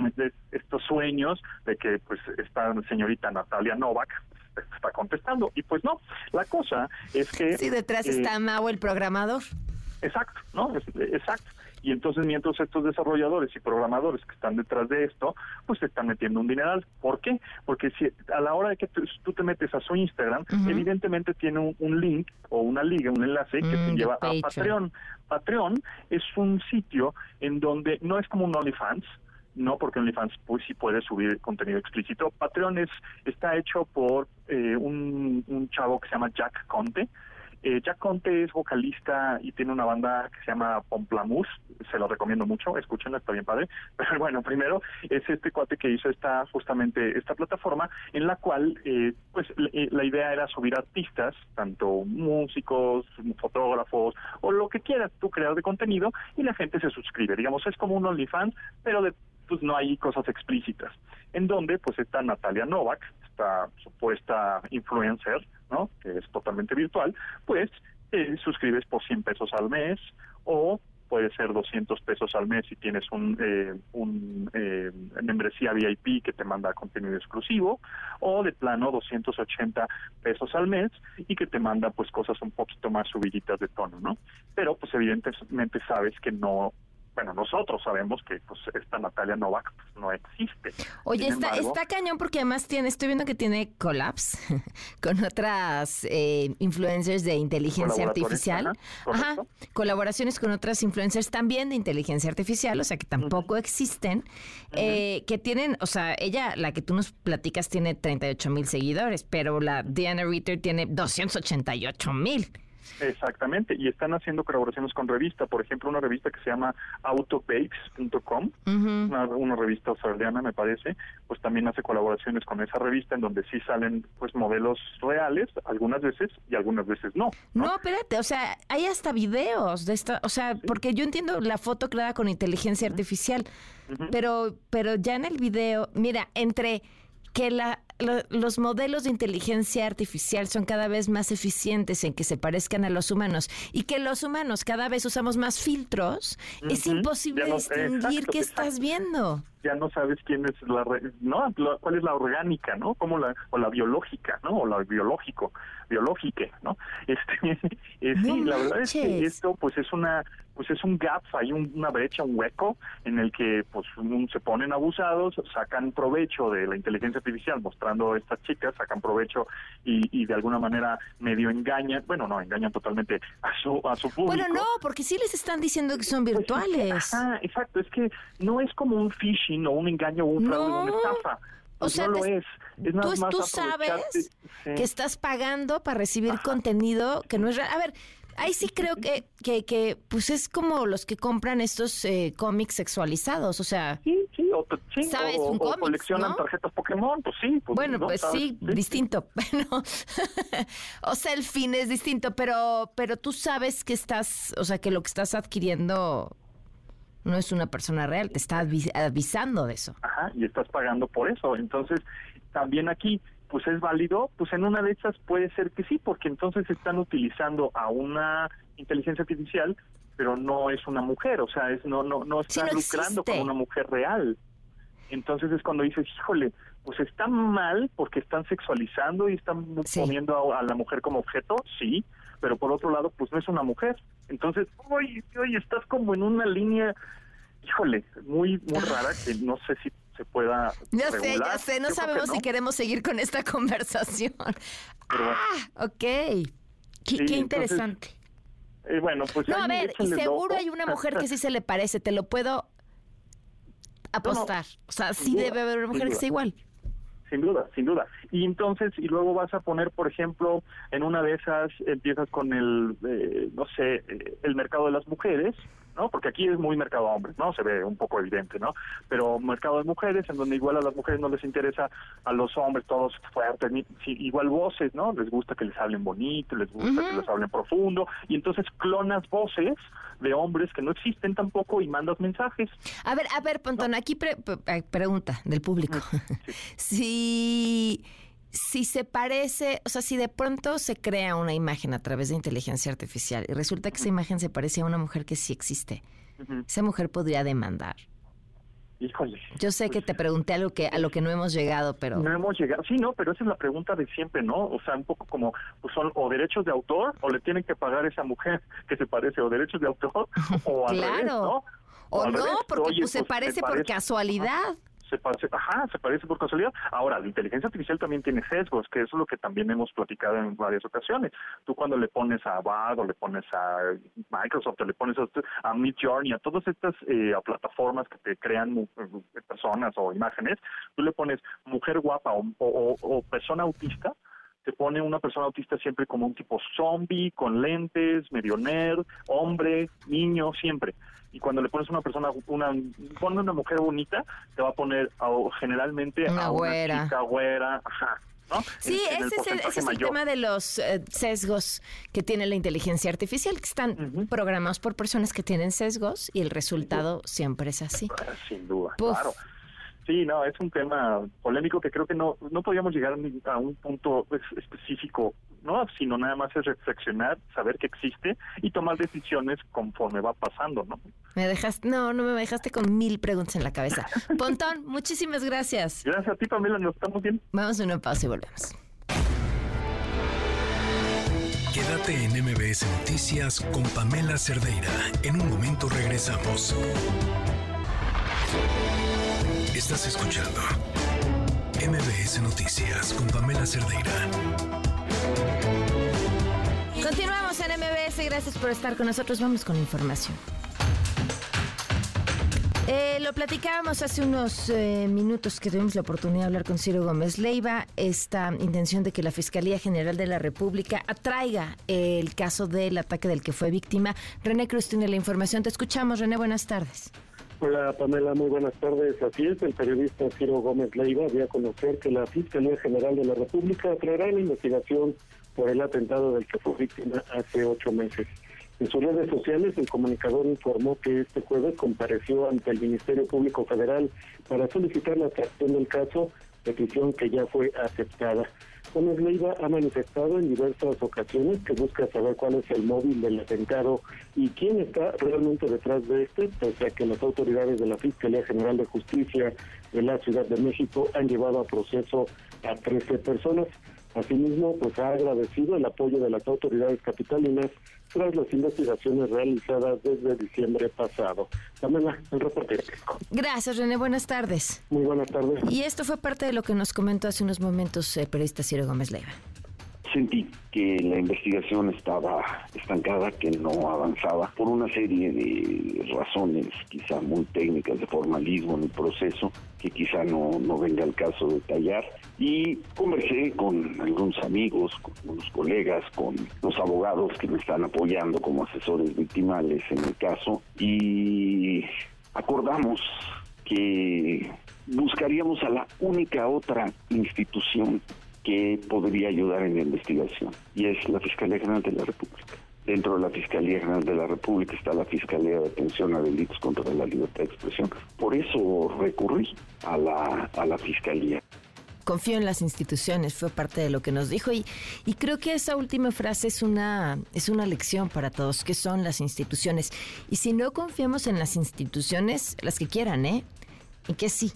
estos sueños de que pues esta señorita Natalia Novak está contestando. Y pues no, la cosa es que... Sí, detrás eh, está Mau, el programador. Exacto, ¿no? exacto. Y entonces mientras estos desarrolladores y programadores que están detrás de esto, pues se están metiendo un dineral. ¿Por qué? Porque si a la hora de que tú, te metes a su Instagram, evidentemente tiene un, link o una liga, un enlace que te mm, lleva a Patreon. Patreon es un sitio en donde no es como un OnlyFans, no porque OnlyFans pues sí puede subir contenido explícito. Patreon es está hecho por eh, un, un chavo que se llama Jack Conte, eh, Jack Conte es vocalista y tiene una banda que se llama Pomplamus, se lo recomiendo mucho, escúchenla, está bien padre. Pero bueno, primero es este cuate que hizo esta justamente esta plataforma en la cual eh, pues eh, la idea era subir artistas, tanto músicos, fotógrafos o lo que quieras tú crear de contenido y la gente se suscribe. Digamos, es como un OnlyFans, pero de pues no hay cosas explícitas. En donde pues está Natalia Novak, esta supuesta influencer, ¿no? Que es totalmente virtual, pues eh, suscribes por 100 pesos al mes o puede ser 200 pesos al mes si tienes un, eh, un eh, membresía VIP que te manda contenido exclusivo o de plano 280 pesos al mes y que te manda pues cosas un poquito más subiditas de tono, ¿no? Pero pues evidentemente sabes que no bueno, nosotros sabemos que pues esta Natalia Novak pues, no existe. Oye, está, está cañón porque además tiene, estoy viendo que tiene collabs con otras eh, influencers de inteligencia artificial. Ajá, colaboraciones con otras influencers también de inteligencia artificial, o sea que tampoco existen, eh, que tienen, o sea, ella, la que tú nos platicas, tiene 38 mil seguidores, pero la Diana Ritter tiene 288 mil. Exactamente, y están haciendo colaboraciones con revistas, por ejemplo, una revista que se llama autobakes.com, una, revista australiana me parece, pues también hace colaboraciones con esa revista en donde sí salen pues modelos reales, algunas veces y algunas veces no. No, espérate, o sea, hay hasta videos de esta, o sea, porque yo entiendo la foto creada con inteligencia artificial, pero pero ya en el video, mira, entre que la los modelos de inteligencia artificial son cada vez más eficientes en que se parezcan a los humanos y que los humanos cada vez usamos más filtros, es imposible distinguir qué estás viendo. Ya no sabes quién es la, no, cuál es la orgánica, ¿no? Como la o la biológica, ¿no? O la biológico, biológique, ¿no? Este, eh, sí, la verdad es que esto pues es una pues es un gap, hay una brecha, un hueco en el que pues se ponen abusados, sacan provecho de la inteligencia artificial mostrando a estas chicas, sacan provecho y, de alguna manera medio engañan, bueno, no, engañan totalmente a su, a su público. Bueno, no, porque sí les están diciendo que son pues virtuales. ah, exacto, es que no es como un phishing o un engaño o un fraude o una estafa. o pues sea, no lo es. es tú, tú sabes que estás pagando para recibir contenido que no es real. A ver, ahí sí creo que, que, que, pues es como los que compran estos eh, cómics sexualizados, o sea... Sí, sí, o, ¿sabes? un coleccionan tarjetas Pokémon, pues sí. Pues, bueno, pues sí, distinto. o sea, el fin es distinto, pero, pero tú sabes que estás, o sea, que lo que estás adquiriendo no es una persona real, te está avisando de eso. Ajá, y estás pagando por eso. Entonces, también aquí pues es válido, pues en una de esas puede ser que sí, porque entonces están utilizando a una inteligencia artificial, pero no es una mujer, o sea, es no no no están lucrando con una mujer real. Entonces es cuando dices, híjole, pues está mal porque están sexualizando y están poniendo a, la mujer como objeto, sí, pero por otro lado, pues no es una mujer. Entonces, oye, oye, estás como en una línea, híjole, muy muy rara que no sé si se pueda. Ya sé, ya sé, no sabemos si queremos seguir con esta conversación. ah, ok. Qué, interesante. Eh, bueno, pues. No, a ver, y seguro hay una mujer que sí se le parece, te lo puedo apostar. o sea, sí debe haber una mujer que sea igual. Sin duda, sin duda. Y entonces, y luego vas a poner, por ejemplo, en una de esas empiezas con el, eh, no sé, eh, el mercado de las mujeres, ¿no? Porque aquí es muy mercado hombre, ¿no? Se ve un poco evidente, ¿no? Pero mercado de mujeres, en donde igual a las mujeres no les interesa a los hombres todos fuertes, ni, igual voces, ¿no? Les gusta que les hablen bonito, les gusta que les hablen profundo, y entonces clonas voces de hombres que no existen tampoco y mandas mensajes. A ver, a ver, Pontón, aquí pregunta del público. si si se parece, o sea, si de pronto se crea una imagen a través de inteligencia artificial y resulta que esa imagen se parece a una mujer que sí existe, esa mujer podría demandar. Híjole. Yo sé que pues te pregunté algo que a lo que no hemos llegado, pero no hemos llegado. Sí, no, pero esa es la pregunta de siempre, ¿no? O sea, un poco como pues son o derechos de autor o le tienen que pagar a esa mujer que se parece o derechos de autor o al claro. revés, ¿no? O, no, porque pues, se pues, parece por casualidad se parece, ajá, se parece por casualidad. Ahora, la inteligencia artificial también tiene sesgos, que eso es lo que también hemos platicado en varias ocasiones. Tú cuando le pones a Bard o le pones a Microsoft o le pones a, a a todas estas eh, plataformas que te crean eh, personas o imágenes, tú le pones mujer guapa o persona autista, te pone una persona autista siempre como un tipo zombie, con lentes, medio nerd, hombre, niño, siempre. Y cuando le pones una persona, una, pone una mujer bonita, te va a poner generalmente a una chica güera, ajá. ¿No? Sí, ese, es el, tema de los eh, sesgos que tiene la inteligencia artificial, que están programados por personas que tienen sesgos y el resultado siempre es así. Sin duda, claro. Sí, no, es un tema polémico que creo que no no podríamos llegar a un punto específico, no, sino nada más es reflexionar, saber que existe y tomar decisiones conforme va pasando, ¿no? Me dejaste, no, no me dejaste con mil preguntas en la cabeza. Pontón, muchísimas gracias. Gracias a ti, Pamela, nos estamos bien. Vamos a una pausa y volvemos. Quédate en MBS Noticias con Pamela Cerdeira. En un momento regresamos. Estás escuchando MBS Noticias con Pamela Cerdeira. Continuamos en MBS, gracias por estar con nosotros. Vamos con información. Eh, lo platicábamos hace unos eh, minutos que tuvimos la oportunidad de hablar con Ciro Gómez Leiva, esta intención de que la Fiscalía General de la República atraiga el caso del ataque del que fue víctima. René Cruz tiene la información. Te escuchamos, René, buenas tardes. Hola Pamela, muy buenas tardes. Así es, el periodista Ciro Gómez Leiva dio a conocer que la Fiscalía General de la República traerá la investigación por el atentado del que fue víctima hace ocho meses. En sus redes sociales, el comunicador informó que este jueves compareció ante el Ministerio Público Federal para solicitar la atracción del caso, petición que ya fue aceptada. Gómez Leiva ha manifestado en diversas ocasiones que busca saber cuál es el móvil del atentado y quién está realmente detrás de este, pese a que las autoridades de la Fiscalía General de Justicia de la Ciudad de México han llevado a proceso a 13 personas. Asimismo, pues ha agradecido el apoyo de las autoridades capitalinas tras las investigaciones realizadas desde diciembre pasado. Pamela, el reporte. Gracias, René. Buenas tardes. Muy buenas tardes. Y esto fue parte de lo que nos comentó hace unos momentos el periodista Ciro Gómez Leiva sentí que la investigación estaba estancada, que no avanzaba por una serie de razones quizá muy técnicas de formalismo en el proceso que quizá no, no venga al caso detallar. Y conversé con algunos amigos, con unos colegas, con los abogados que me están apoyando como asesores victimales en el caso y acordamos que buscaríamos a la única otra institución que podría ayudar en la investigación, y es la Fiscalía General de la República. Dentro de la Fiscalía General de la República está la Fiscalía de Atención a Delitos contra la Libertad de Expresión. Por eso recurrí a la, a la Fiscalía confío en las instituciones, fue parte de lo que nos dijo y, y creo que esa última frase es una, es una lección para todos, que son las instituciones. Y si no confiamos en las instituciones, las que quieran, ¿eh? Y que sí,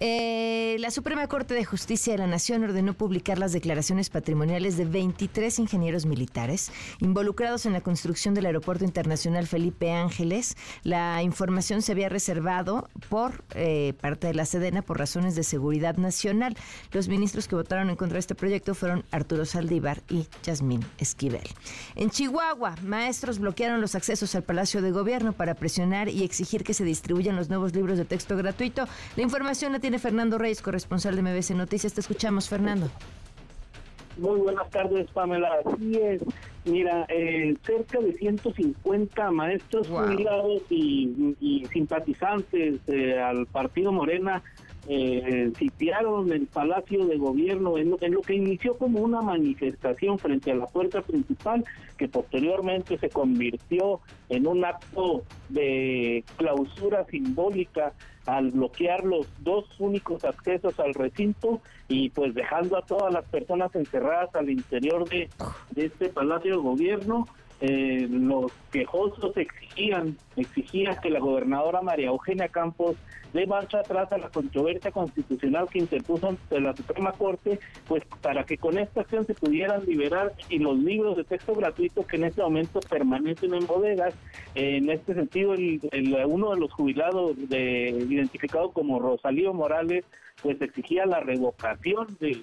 eh, la Suprema Corte de Justicia de la Nación ordenó publicar las declaraciones patrimoniales de 23 ingenieros militares involucrados en la construcción del Aeropuerto Internacional Felipe Ángeles. La información se había reservado por eh, parte de la Sedena por razones de seguridad nacional. Los ministros que votaron en contra de este proyecto fueron Arturo Saldívar y Yasmín Esquivel. En Chihuahua, maestros bloquearon los accesos al Palacio de Gobierno para presionar y exigir que se distribuyan los nuevos libros de texto gratuito. La información la tiene Fernando Reyes, corresponsal de MBC Noticias. Te escuchamos, Fernando. Muy buenas tardes, Pamela. Así es. Mira, eh, cerca de 150 maestros jubilados y, simpatizantes eh, al Partido Morena eh, sitiaron el Palacio de Gobierno en lo, que inició como una manifestación frente a la puerta principal, que posteriormente se convirtió en un acto de clausura simbólica al bloquear los dos únicos accesos al recinto y pues dejando a todas las personas encerradas al interior de, de este Palacio de Gobierno eh, los quejosos exigían, exigían que la gobernadora María Eugenia Campos dé marcha atrás a la controversia constitucional que interpuso ante la Suprema Corte, pues para que con esta acción se pudieran liberar y los libros de texto gratuito que en este momento permanecen en bodegas. en este sentido, el, uno de los jubilados de, identificado como Rosalío Morales, pues exigía la revocación de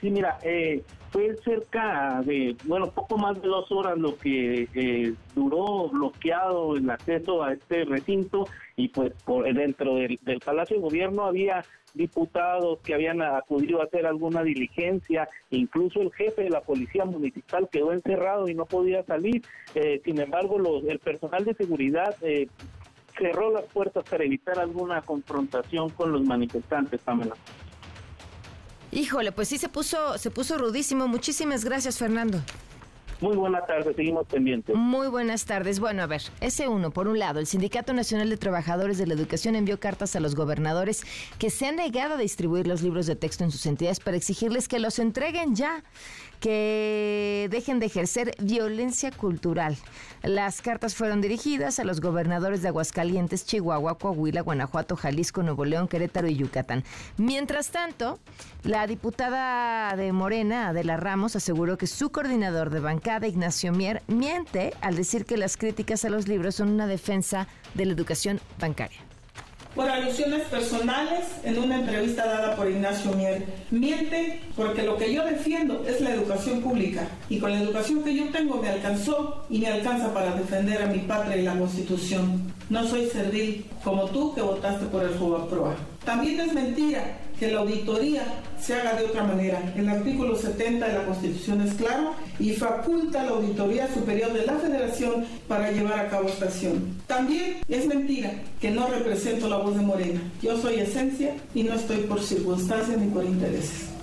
Sí, mira, eh, fue cerca de, bueno, poco más de dos horas lo que eh, duró bloqueado el acceso a este recinto y pues por dentro del, Palacio de Gobierno había diputados que habían acudido a hacer alguna diligencia, incluso el jefe de la policía municipal quedó encerrado y no podía salir. Eh, sin embargo, los, el personal de seguridad cerró las puertas para evitar alguna confrontación con los manifestantes, Pamela. Híjole, pues sí se puso, se puso rudísimo. Muchísimas gracias, Fernando. Muy buenas tardes, seguimos pendientes. Muy buenas tardes. Bueno, a ver, ese uno, por un lado, el Sindicato Nacional de Trabajadores de la Educación envió cartas a los gobernadores que se han negado a distribuir los libros de texto en sus entidades para exigirles que los entreguen ya que dejen de ejercer violencia cultural. Las cartas fueron dirigidas a los gobernadores de Aguascalientes, Chihuahua, Coahuila, Guanajuato, Jalisco, Nuevo León, Querétaro y Yucatán. Mientras tanto, la diputada de Morena, Adela Ramos, aseguró que su coordinador de bancada, Ignacio Mier, miente al decir que las críticas a los libros son una defensa de la educación bancaria por alusiones personales en una entrevista dada por Ignacio Mier. Miente porque lo que yo defiendo es la educación pública y con la educación que yo tengo me alcanzó y me alcanza para defender a mi patria y la Constitución. No soy servil como tú que votaste por el Proa. También es mentira que la auditoría se haga de otra manera. El artículo 70 de la Constitución es claro y faculta a la Auditoría Superior de la Federación para llevar a cabo esta acción. También es mentira que no represento la voz de Morena. Yo soy esencia y no estoy por circunstancias ni por intereses.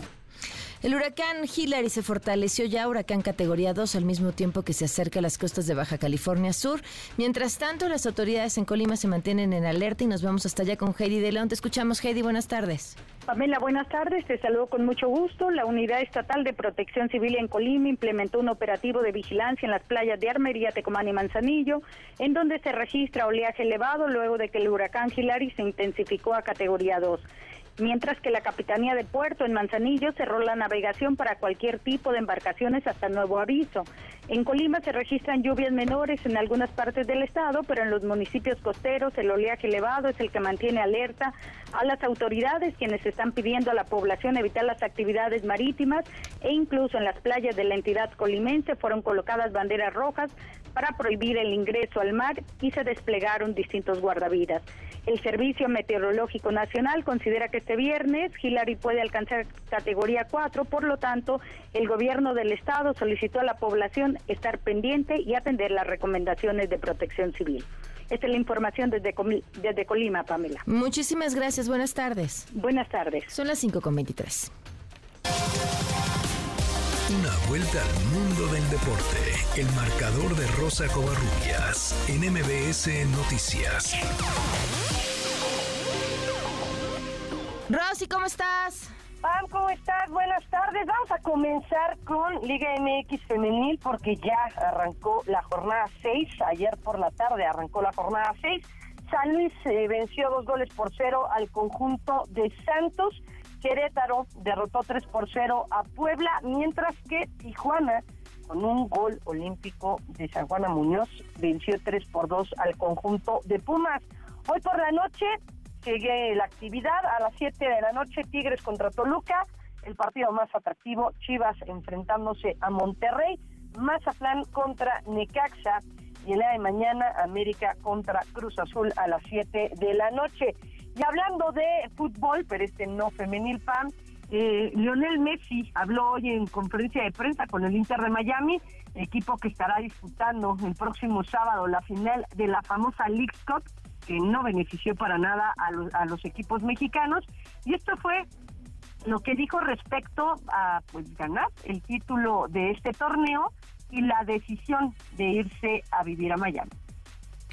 El huracán Hillary se fortaleció ya huracán categoría 2 al mismo tiempo que se acerca a las costas de Baja California Sur. Mientras tanto, las autoridades en Colima se mantienen en alerta y nos vamos hasta allá con Heidi de León. Te escuchamos, Heidi. Buenas tardes. Pamela, buenas tardes. Te saludo con mucho gusto. La Unidad Estatal de Protección Civil en Colima implementó un operativo de vigilancia en las playas de Armería, Tecomán y Manzanillo, en donde se registra oleaje elevado luego de que el huracán Hillary se intensificó a categoría 2 mientras que la Capitanía de Puerto en Manzanillo cerró la navegación para cualquier tipo de embarcaciones hasta nuevo aviso. En Colima se registran lluvias menores en algunas partes del estado, pero en los municipios costeros el oleaje elevado es el que mantiene alerta a las autoridades quienes están pidiendo a la población evitar las actividades marítimas e incluso en las playas de la entidad colimense fueron colocadas banderas rojas para prohibir el ingreso al mar y se desplegaron distintos guardavidas. El Servicio Meteorológico Nacional considera que este viernes Hillary puede alcanzar categoría 4, por lo tanto, el gobierno del estado solicitó a la población estar pendiente y atender las recomendaciones de protección civil. Esta es la información desde, desde Colima, Pamela. Muchísimas gracias. Buenas tardes. Buenas tardes. Son las 5.23. Una vuelta al mundo del deporte. El marcador de Rosa Covarrubias en MBS Noticias. Rosy, ¿cómo estás? Pam, ¿cómo estás? Buenas tardes. Vamos a comenzar con Liga MX Femenil porque ya arrancó la jornada 6. Ayer por la tarde arrancó la jornada 6. San Luis eh, venció dos goles por cero al conjunto de Santos Querétaro derrotó 3 por 0 a Puebla, mientras que Tijuana, con un gol olímpico de San Juana Muñoz, venció 3 por 2 al conjunto de Pumas. Hoy por la noche sigue la actividad a las 7 de la noche, Tigres contra Toluca, el partido más atractivo, Chivas enfrentándose a Monterrey, Mazatlán contra Necaxa y el día de mañana América contra Cruz Azul a las 7 de la noche. Y hablando de fútbol, pero este no femenil PAM, eh, Lionel Messi habló hoy en conferencia de prensa con el Inter de Miami, equipo que estará disputando el próximo sábado la final de la famosa League Cup, que no benefició para nada a los, a los equipos mexicanos. Y esto fue lo que dijo respecto a pues ganar el título de este torneo y la decisión de irse a vivir a Miami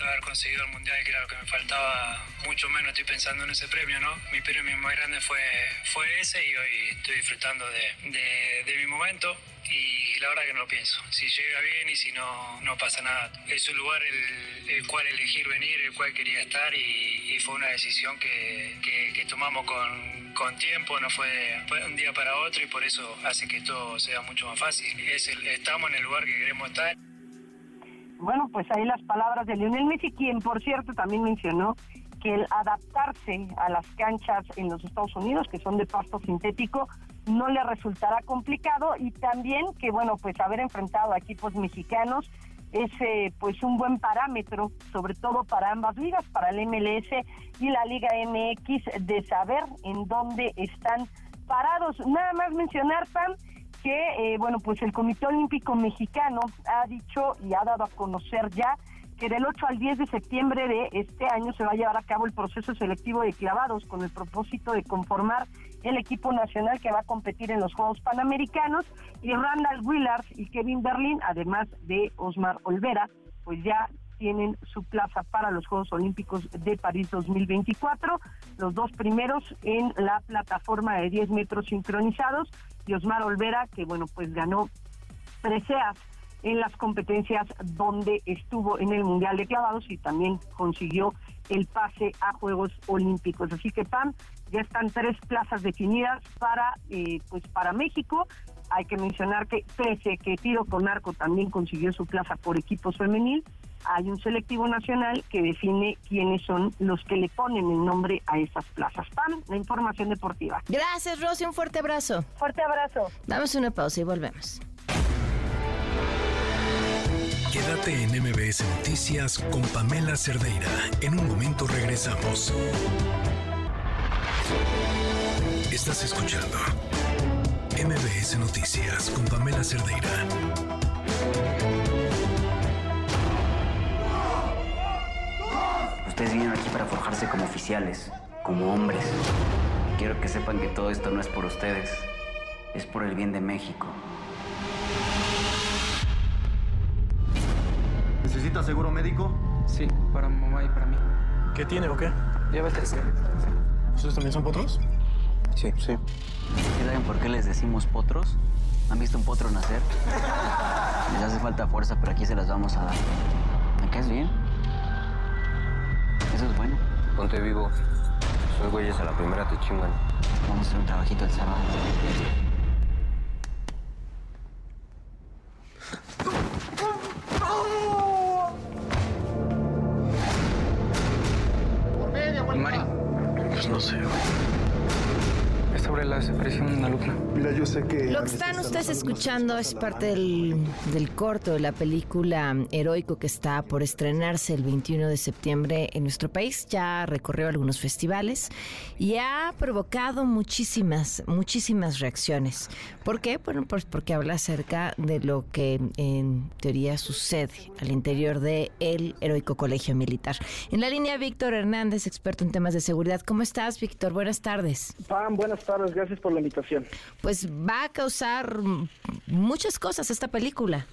haber conseguido el mundial, que era lo que me faltaba, mucho menos estoy pensando en ese premio, ¿no? Mi premio más grande fue, fue ese y hoy estoy disfrutando de, de, mi momento y la verdad que no lo pienso. Si llega bien y si no, no pasa nada. Es un lugar el, el cual elegir venir, el cual quería estar y, fue una decisión que, que, tomamos con, con, tiempo, no fue, fue, un día para otro y por eso hace que todo sea mucho más fácil. Es el, estamos en el lugar que queremos estar. Bueno, pues ahí las palabras de Lionel Messi, quien por cierto también mencionó que el adaptarse a las canchas en los Estados Unidos, que son de pasto sintético, no le resultará complicado y también que, bueno, pues haber enfrentado a equipos mexicanos es eh, pues un buen parámetro, sobre todo para ambas ligas, para el MLS y la Liga MX, de saber en dónde están parados. Nada más mencionar, Pam, que, eh, bueno, pues el Comité Olímpico Mexicano ha dicho y ha dado a conocer ya que del 8 al 10 de septiembre de este año se va a llevar a cabo el proceso selectivo de clavados con el propósito de conformar el equipo nacional que va a competir en los Juegos Panamericanos. Y Randall Willard y Kevin Berlin, además de Osmar Olvera, pues ya tienen su plaza para los Juegos Olímpicos de París 2024, los dos primeros en la plataforma de 10 metros sincronizados y Osmar Olvera, que bueno, pues ganó preseas en las competencias donde estuvo en el Mundial de Clavados y también consiguió el pase a Juegos Olímpicos. Así que PAN, ya están tres plazas definidas para eh, pues para México. Hay que mencionar que pese que Tiro con Arco también consiguió su plaza por equipos femenil, hay un selectivo nacional que define quiénes son los que le ponen el nombre a esas plazas. PAN, la información deportiva. Gracias, Rosy, un fuerte abrazo. Fuerte abrazo. Damos una pausa y volvemos. Quédate en MBS Noticias con Pamela Cerdeira. En un momento regresamos. Estás escuchando MBS Noticias con Pamela Cerdeira. Ustedes vinieron aquí para forjarse como oficiales, como hombres. Quiero que sepan que todo esto no es por ustedes, es por el bien de México. ¿Necesita seguro médico? Sí, para mamá y para mí. ¿Qué tiene o qué? Diabetes. ¿Ustedes también son potros? Sí. Sí. ¿Saben por qué les decimos potros? ¿Han visto un potro nacer? Les hace falta fuerza, pero aquí se las vamos a dar. ¿Me caes bien? Eso es bueno. Ponte vivo. Esos güeyes a la primera te chingan. Vamos a hacer un trabajito el sábado. ¿Y Mari? Pues no sé, güey sobre la desaparición de una alumna. Mira, yo sé que... Lo que están ustedes escuchando es parte del, del, corto de la película Heroico que está por estrenarse el 21 de septiembre en nuestro país. Ya recorrió algunos festivales y ha provocado muchísimas, muchísimas reacciones. ¿Por qué? Bueno, pues porque habla acerca de lo que en teoría sucede al interior de el Heroico Colegio Militar. En la línea, Víctor Hernández, experto en temas de seguridad. ¿Cómo estás, Víctor? Buenas tardes. Pam, buenas tardes. Gracias por la invitación. Pues va a causar muchas cosas esta película.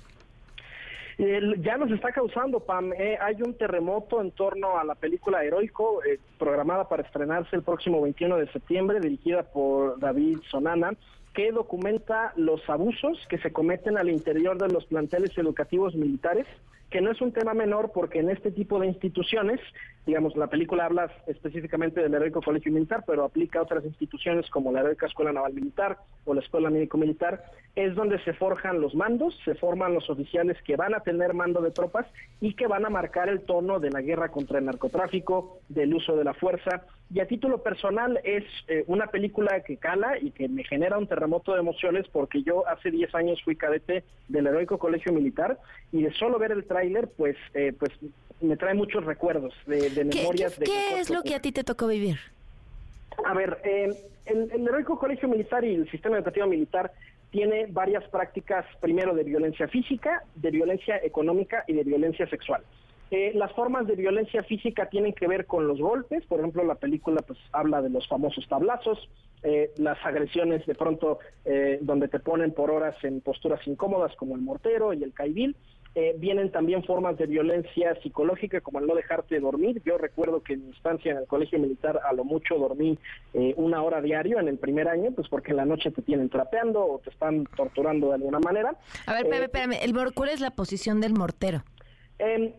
ya nos está causando, Pam. Eh, hay un terremoto en torno a la película Heroico, eh, programada para estrenarse el próximo 21 de septiembre, dirigida por David Sonana que documenta los abusos que se cometen al interior de los planteles educativos militares que no es un tema menor porque en este tipo de instituciones, digamos, la película habla específicamente del heroico colegio militar, pero aplica a otras instituciones como la heroica escuela naval militar o la escuela médico militar, es donde se forjan los mandos, se forman los oficiales que van a tener mando de tropas y que van a marcar el tono de la guerra contra el narcotráfico, del uso de la fuerza. Y a título personal es eh, una película que cala y que me genera un terremoto de emociones porque yo hace 10 años fui cadete del heroico colegio militar y de solo ver el tráiler, pues, eh, pues me trae muchos recuerdos de, memorias. ¿Qué, qué, es lo que a ti te tocó vivir? A ver, eh, el, heroico colegio militar y el sistema educativo militar tiene varias prácticas, primero de violencia física, de violencia económica y de violencia sexual. Eh, las formas de violencia física tienen que ver con los golpes, por ejemplo, la película pues habla de los famosos tablazos, eh, las agresiones de pronto donde te ponen por horas en posturas incómodas como el mortero y el caibil, eh, vienen también formas de violencia psicológica como el no dejarte dormir. Yo recuerdo que en mi instancia en el colegio militar a lo mucho dormí eh, una hora diario en el primer año, pues porque en la noche te tienen trapeando o te están torturando de alguna manera. A ver, espérame, eh, espérame. ¿cuál es la posición del mortero? Em,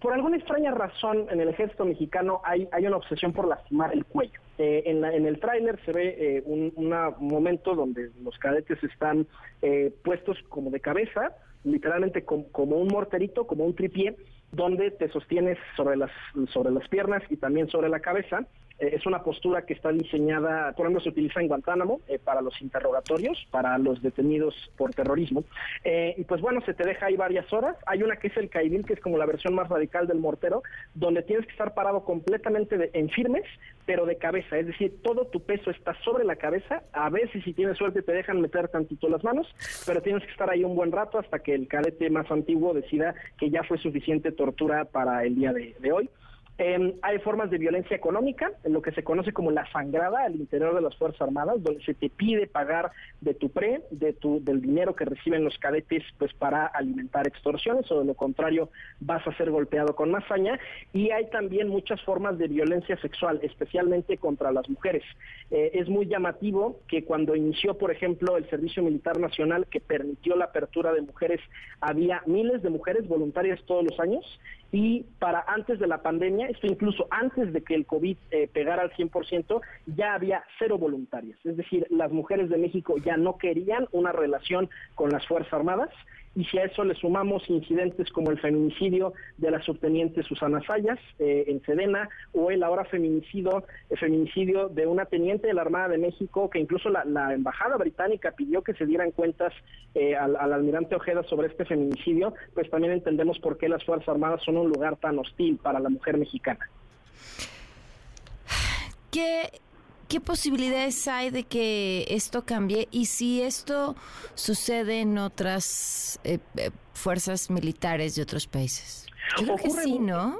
por alguna extraña razón en el ejército mexicano hay, hay una obsesión por lastimar el cuello. en, en, el tráiler se ve un momento donde los cadetes están puestos como de cabeza, literalmente como, un morterito, como un tripié, donde te sostienes sobre las, sobre las piernas y también sobre la cabeza es una postura que está diseñada, por ejemplo, se utiliza en Guantánamo eh, para los interrogatorios, para los detenidos por terrorismo. Eh, y pues bueno, se te deja ahí varias horas. Hay una que es el caibil, que es como la versión más radical del mortero, donde tienes que estar parado completamente en firmes, pero de cabeza. Es decir, todo tu peso está sobre la cabeza. A veces, si tienes suerte, te dejan meter tantito las manos, pero tienes que estar ahí un buen rato hasta que el cadete más antiguo decida que ya fue suficiente tortura para el día de hoy. Em, hay formas de violencia económica, lo que se conoce como la sangrada al interior de las Fuerzas Armadas, donde se te pide pagar de tu pre, de tu, del dinero que reciben los cadetes, pues para alimentar extorsiones, o de lo contrario vas a ser golpeado con masaña. Y hay también muchas formas de violencia sexual, especialmente contra las mujeres. Eh, es muy llamativo que cuando inició, por ejemplo, el Servicio Militar Nacional, que permitió la apertura de mujeres, había miles de mujeres voluntarias todos los años y para antes de la pandemia, esto incluso antes de que el COVID eh, pegara al 100%, ya había cero voluntarias. Es decir, las mujeres de México ya no querían una relación con las Fuerzas Armadas y si a eso le sumamos incidentes como el feminicidio de la subteniente Susana Sayas eh, en Sedena o el ahora feminicidio, el feminicidio de una teniente de la Armada de México que incluso la, embajada británica pidió que se dieran cuentas eh, al, almirante Ojeda sobre este feminicidio, pues también entendemos por qué las Fuerzas Armadas son un lugar tan hostil para la mujer mexicana. ¿Qué ¿Qué posibilidades hay de que esto cambie? Y si esto sucede en otras eh, eh, fuerzas militares de otros países. Yo creo que sí, ¿no?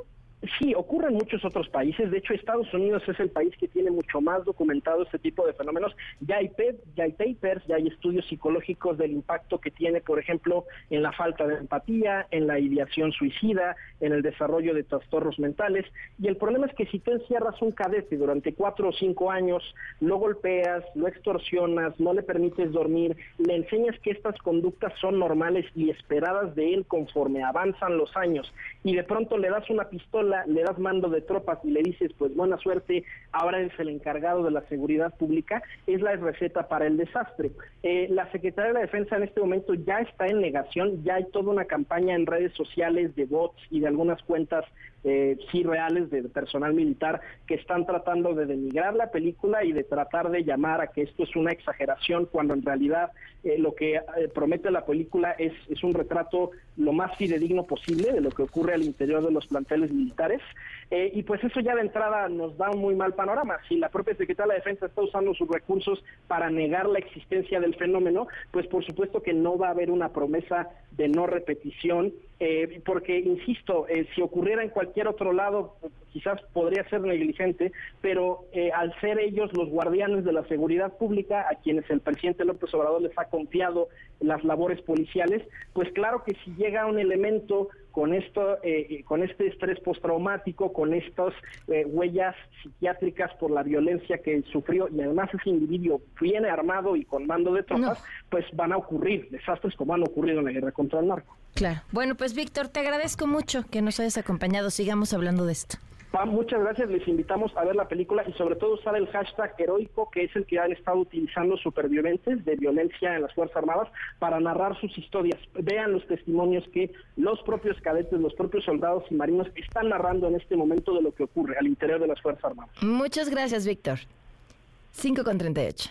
Sí, ocurre en muchos otros países. De hecho, Estados Unidos es el país que tiene mucho más documentado este tipo de fenómenos. Ya hay, ya hay papers, ya hay estudios psicológicos del impacto que tiene, por ejemplo, en la falta de empatía, en la ideación suicida, en el desarrollo de trastornos mentales. Y el problema es que si tú encierras un cadete durante cuatro o cinco años, lo golpeas, lo extorsionas, no le permites dormir, le enseñas que estas conductas son normales y esperadas de él conforme avanzan los años, y de pronto le das una pistola le das mando de tropas y le dices, pues buena suerte, ahora eres el encargado de la seguridad pública, es la receta para el desastre. Eh, la Secretaría de la Defensa en este momento ya está en negación, ya hay toda una campaña en redes sociales de bots y de algunas cuentas eh, sí reales de personal militar que están tratando de denigrar la película y de tratar de llamar a que esto es una exageración cuando en realidad eh, lo que promete la película es, es un retrato lo más fidedigno posible de lo que ocurre al interior de los planteles militares. Eh, y pues eso ya de entrada nos da un muy mal panorama. Si la propia Secretaría de la Defensa está usando sus recursos para negar la existencia del fenómeno, pues por supuesto que no va a haber una promesa de no repetición, eh, porque, insisto, eh, si ocurriera en cualquier otro lado, quizás podría ser negligente, pero al ser ellos los guardianes de la seguridad pública, a quienes el presidente López Obrador les ha confiado las labores policiales, pues claro que si llega un elemento con esto, eh, con este estrés postraumático, con estas huellas psiquiátricas por la violencia que sufrió y además ese individuo viene armado y con mando de tropas, pues van a ocurrir desastres como han ocurrido en la guerra contra el narco. Claro. Bueno, pues Víctor, te agradezco mucho que nos hayas acompañado. Sigamos hablando de esto muchas gracias. Les invitamos a ver la película y sobre todo usar el hashtag heroico, que es el que han estado utilizando supervivientes de violencia en las Fuerzas Armadas para narrar sus historias. Vean los testimonios que los propios cadetes, los propios soldados y marinos están narrando en este momento de lo que ocurre al interior de las Fuerzas Armadas. Muchas gracias, Víctor. 5 con 38.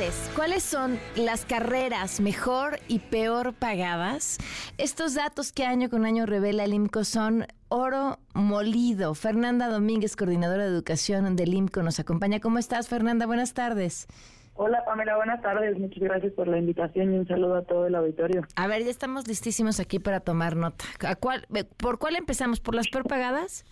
¿Saben ustedes cuáles son las carreras mejor y peor pagadas? Estos datos que año con año revela el IMCO son oro molido. Fernanda Domínguez, coordinadora de educación del IMCO, nos acompaña. ¿Cómo estás, Fernanda? Buenas tardes. Hola Pamela, buenas tardes. Muchas gracias por la invitación y un saludo a todo el auditorio. A ver, ya estamos listísimos aquí para tomar nota. ¿A cuál, ¿Por cuál empezamos? ¿Por las peor pagadas?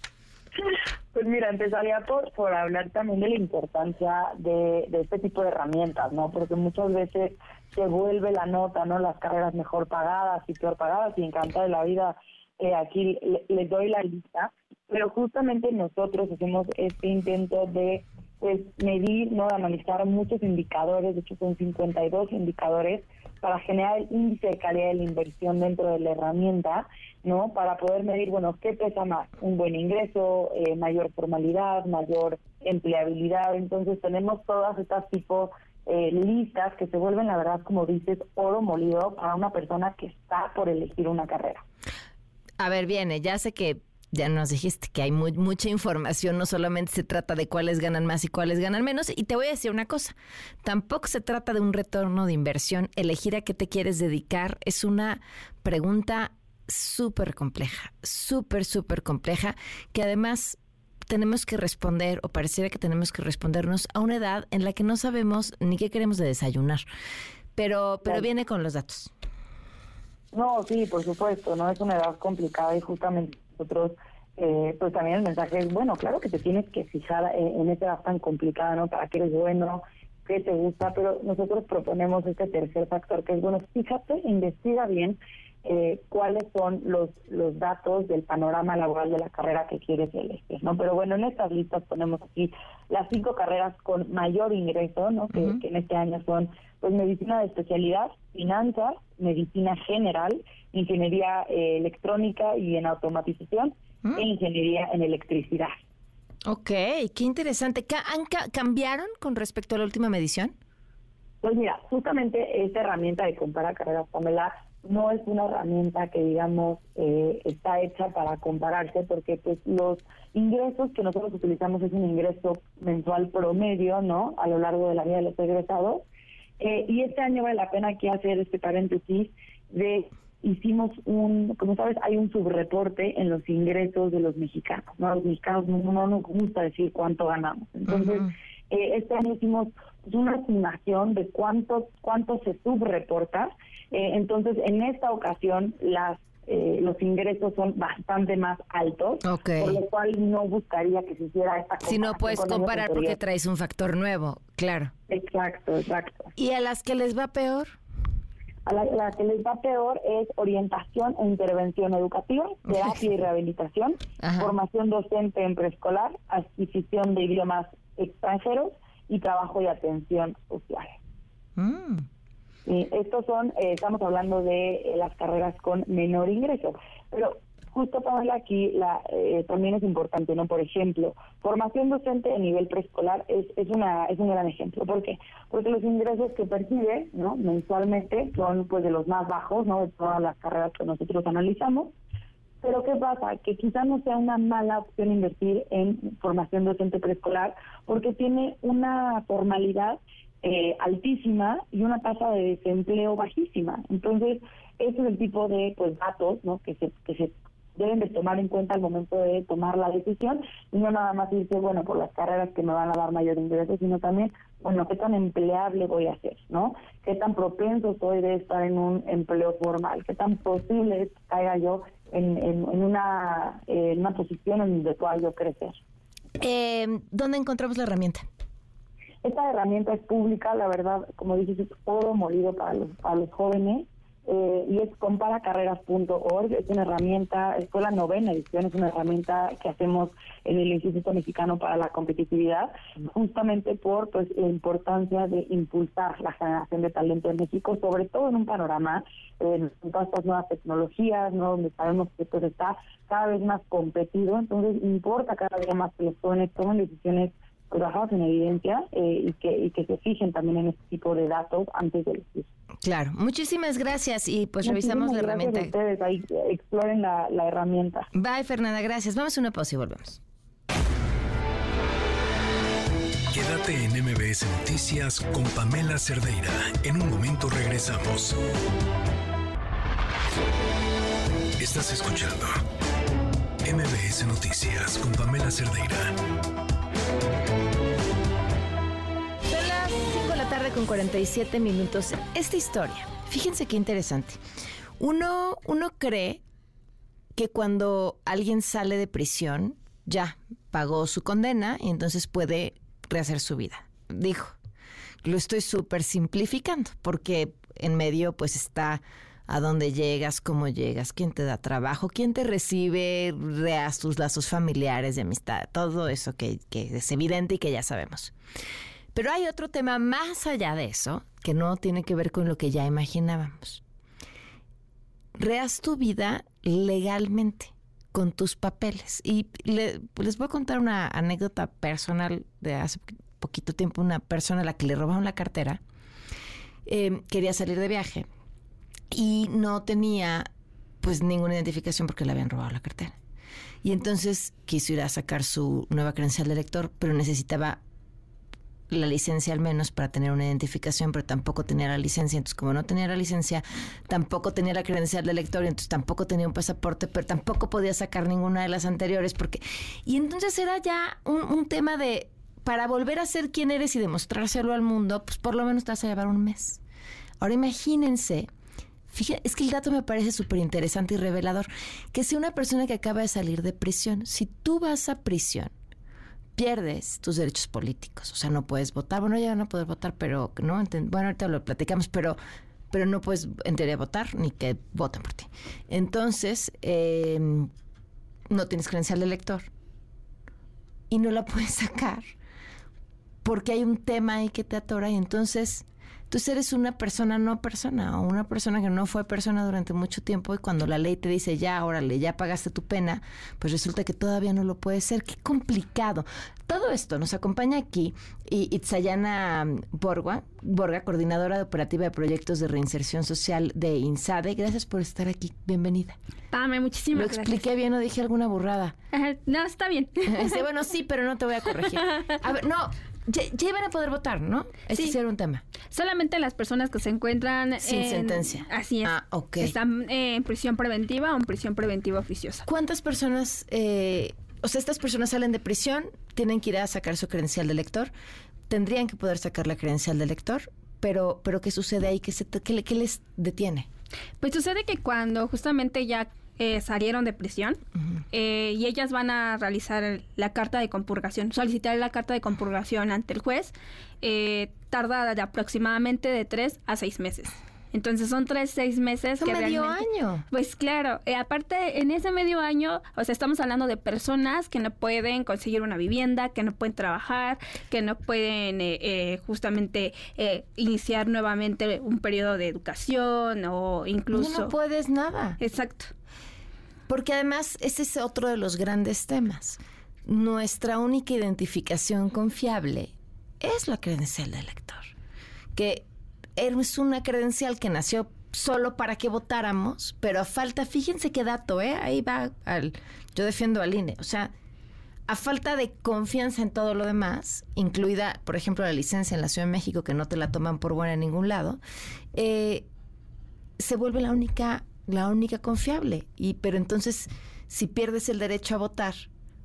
Pues mira, empezaría por, por hablar también de la importancia de, de este tipo de herramientas, ¿no? Porque muchas veces se vuelve la nota, ¿no? Las carreras mejor pagadas y peor pagadas y encanta de la vida. Eh, aquí les doy la lista, pero justamente nosotros hacemos este intento de pues medir, no analizar muchos indicadores, de hecho son 52 indicadores para generar el índice de calidad de la inversión dentro de la herramienta, ¿no? Para poder medir, bueno, qué pesa más, un buen ingreso, eh, mayor formalidad, mayor empleabilidad. Entonces tenemos todas estas tipos eh, listas que se vuelven, la verdad, como dices, oro molido para una persona que está por elegir una carrera. A ver, viene, ya sé que ya nos dijiste que hay mucha información, no solamente se trata de cuáles ganan más y cuáles ganan menos. Y te voy a decir una cosa, tampoco se trata de un retorno de inversión. Elegir a qué te quieres dedicar es una pregunta súper compleja, súper, súper compleja, que además tenemos que responder, o pareciera que tenemos que respondernos a una edad en la que no sabemos ni qué queremos de desayunar. Pero, pero viene con los datos. No, sí, por supuesto, no es una edad complicada y justamente nosotros, eh, pues también el mensaje es, bueno, claro que te tienes que fijar en, esa edad tan complicada, ¿no? Para que eres bueno, que te gusta, pero nosotros proponemos este tercer factor, que es, bueno, fíjate, investiga bien eh, cuáles son los, los datos del panorama laboral de la carrera que quieres elegir, ¿no? Pero bueno, en estas listas ponemos aquí las cinco carreras con mayor ingreso, ¿no? Que, en este año son, pues, medicina de especialidad, finanzas, medicina general, ingeniería eh, electrónica y en automatización e ingeniería en electricidad. Ok, qué interesante. ¿Cambiaron con respecto a la última medición? Pues mira, justamente esta herramienta de comparar carreras, Pamela, no es una herramienta que digamos eh, está hecha para compararse porque pues los ingresos que nosotros utilizamos es un ingreso mensual promedio, ¿no? A lo largo de la vida de los egresados. Eh, y este año vale la pena aquí hacer este paréntesis de hicimos un, como sabes, hay un subreporte en los ingresos de los mexicanos, ¿no? Los mexicanos no, nos gusta decir cuánto ganamos. Entonces, eh, este año hicimos una estimación de cuánto, cuánto se subreporta. Eh, entonces, en esta ocasión, las eh, los ingresos son bastante más altos, por lo cual no buscaría que se hiciera esta Si no puedes comparar porque traes un factor nuevo, claro. Exacto, exacto. ¿Y a las que les va peor? A la, que les va peor es orientación e intervención educativa, terapia y rehabilitación, formación docente en preescolar, adquisición de idiomas extranjeros y trabajo y atención social. Mm. estos son, eh, estamos hablando de eh, las carreras con menor ingreso, pero justo para aquí la, eh, también es importante, ¿no? Por ejemplo, formación docente a nivel preescolar es, es, una, es un gran ejemplo. ¿Por qué? Porque los ingresos que percibe, ¿no? Mensualmente son pues de los más bajos, ¿no? De todas las carreras que nosotros analizamos. Pero ¿qué pasa? Que quizá no sea una mala opción invertir en formación docente preescolar porque tiene una formalidad eh, altísima y una tasa de desempleo bajísima. Entonces, ese es el tipo de pues datos ¿no? que se, que se deben de tomar en cuenta al momento de tomar la decisión y no nada más irse, bueno, por las carreras que me van a dar mayor ingreso, sino también, bueno, qué tan empleable voy a ser, ¿no? Qué tan propenso soy de estar en un empleo formal, qué tan posible es que caiga yo en, en, una, en una posición en donde pueda yo crecer. Eh, ¿Dónde encontramos la herramienta? Esta herramienta es pública, la verdad, como dices, es oro molido para los, para los jóvenes. Eh, y es comparacarreras.org, es una herramienta, fue la novena edición, es una herramienta que hacemos en el Instituto Mexicano para la Competitividad, justamente por pues la importancia de impulsar la generación de talento en México, sobre todo en un panorama eh, en todas estas nuevas tecnologías, ¿no? donde sabemos que esto está cada vez más competido, entonces importa cada vez más que los jóvenes tomen decisiones basadas en evidencia eh, y, que, y que se fijen también en este tipo de datos antes de elegir. Claro, muchísimas gracias y pues revisamos la herramienta. ustedes, ahí exploren la, la herramienta. Bye Fernanda, gracias. Vamos a una pausa y volvemos. Quédate en MBS Noticias con Pamela Cerdeira. En un momento regresamos. Estás escuchando MBS Noticias con Pamela Cerdeira. Con 47 minutos. Esta historia, fíjense qué interesante. Uno, uno cree que cuando alguien sale de prisión, ya pagó su condena y entonces puede rehacer su vida. Dijo, lo estoy súper simplificando porque en medio pues está a dónde llegas, cómo llegas, quién te da trabajo, quién te recibe, reas tus lazos familiares de amistad, todo eso que es evidente y que ya sabemos. Pero hay otro tema más allá de eso que no tiene que ver con lo que ya imaginábamos. Reas tu vida legalmente con tus papeles. Y les voy a contar una anécdota personal de hace poquito tiempo. Una persona a la que le robaron la cartera eh, quería salir de viaje y no tenía pues ninguna identificación porque le habían robado la cartera. Y entonces quiso ir a sacar su nueva credencial de lector, pero necesitaba la licencia al menos para tener una identificación, pero tampoco tenía la licencia. Entonces, como no tenía la licencia, tampoco tenía la credencial de lector, entonces tampoco tenía un pasaporte, pero tampoco podía sacar ninguna de las anteriores, porque... Y entonces era ya un, un tema de, para volver a ser quien eres y demostrárselo al mundo, pues por lo menos te vas a llevar un mes. Ahora imagínense Fíjate, es que el dato me parece súper interesante y revelador. Que si una persona que acaba de salir de prisión, si tú vas a prisión, pierdes tus derechos políticos. O sea, no puedes votar. Bueno, ya no puedes votar, pero no. Bueno, ahorita lo platicamos, pero, pero no puedes en teoría votar ni que voten por ti. Entonces, em, no tienes credencial de elector y no la puedes sacar porque hay un tema ahí que te atora y entonces tú eres una persona no persona o una persona que no fue persona durante mucho tiempo y cuando la ley te dice ya, órale, ya pagaste tu pena, pues resulta que todavía no lo puede ser. Qué complicado. Todo esto nos acompaña aquí Itzayana Borga, Borga, coordinadora de operativa de proyectos de reinserción social de INSADE. Gracias por estar aquí. Bienvenida. Pame, muchísimas gracias. ¿Lo expliqué bien o dije alguna burrada? no, está bien. bueno, sí, pero no te voy a corregir. A ver, no, ya, iban a poder votar, ¿no? Este sí. era un tema. Solamente las personas que se encuentran sin sentencia. Así es. Ah, ok. Están en prisión preventiva o en prisión preventiva oficiosa. ¿Cuántas personas, eh, o sea, estas personas salen de prisión, tienen que ir a sacar su credencial de lector, tendrían que poder sacar la credencial de lector, pero, pero ¿qué sucede ahí? ¿Qué, se, qué, qué les detiene? Pues sucede que cuando justamente ya eh, salieron de prisión eh, y ellas van a realizar la carta de compurgación, solicitar la carta de compurgación ante el juez, eh, tarda de aproximadamente de tres a seis meses. Entonces son tres, seis meses. que medio año. Pues claro, aparte en ese medio año, o sea, estamos hablando de personas que no pueden conseguir una vivienda, que no pueden trabajar, que no pueden justamente iniciar nuevamente un periodo de educación o incluso... no puedes nada. Exacto. Porque además ese es otro de los grandes temas. Nuestra única identificación confiable es la credencial de elector, que es una credencial que nació solo para que votáramos, pero a falta, fíjense qué dato, ¿eh? Ahí va, al, yo defiendo al INE, o sea, a falta de confianza en todo lo demás, incluida, por ejemplo, la licencia en la Ciudad de México, que no te la toman por buena en ningún lado, eh, se vuelve la única la única confiable. Y, pero entonces, si pierdes el derecho a votar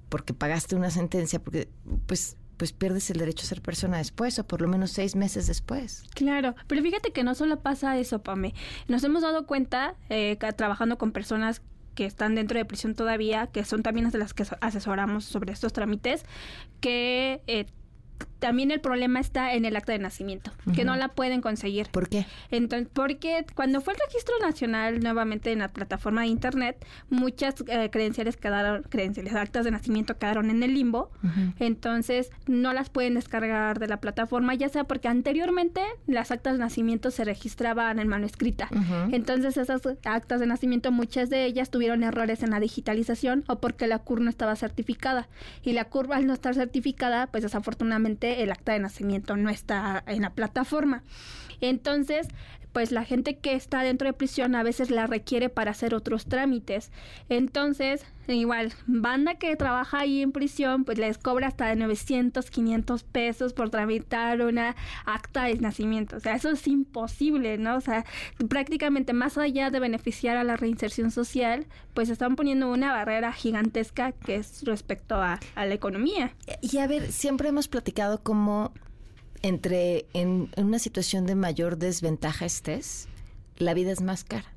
porque pagaste una sentencia, porque pues pues pierdes el derecho a ser persona después o por lo menos seis meses después. Claro, pero fíjate que no solo pasa eso, Pame. Nos hemos dado cuenta, eh, trabajando con personas que están dentro de prisión todavía, que son también las de las que asesoramos sobre estos trámites, que eh, también el problema está en el acta de nacimiento, que no la pueden conseguir. ¿Por qué? Entonces, porque cuando fue el registro nacional nuevamente en la plataforma de internet, muchas eh, credenciales quedaron, credenciales, actas de nacimiento quedaron en el limbo, entonces no las pueden descargar de la plataforma, ya sea porque anteriormente las actas de nacimiento se registraban en mano escrita. Entonces esas actas de nacimiento, muchas de ellas tuvieron errores en la digitalización o porque la CUR no estaba certificada. Y la CUR al no estar certificada, pues desafortunadamente el acta de nacimiento no está en la plataforma. Entonces, pues la gente que está dentro de prisión a veces la requiere para hacer otros trámites. Entonces, igual, banda que trabaja ahí en prisión, pues les cobra hasta de 900, 500 pesos por tramitar una acta de nacimiento. O sea, eso es imposible, ¿no? O sea, prácticamente más allá de beneficiar a la reinserción social, pues están poniendo una barrera gigantesca que es respecto a, a la economía. Y a ver, siempre hemos platicado cómo entre en, una situación de mayor desventaja estés, la vida es más cara.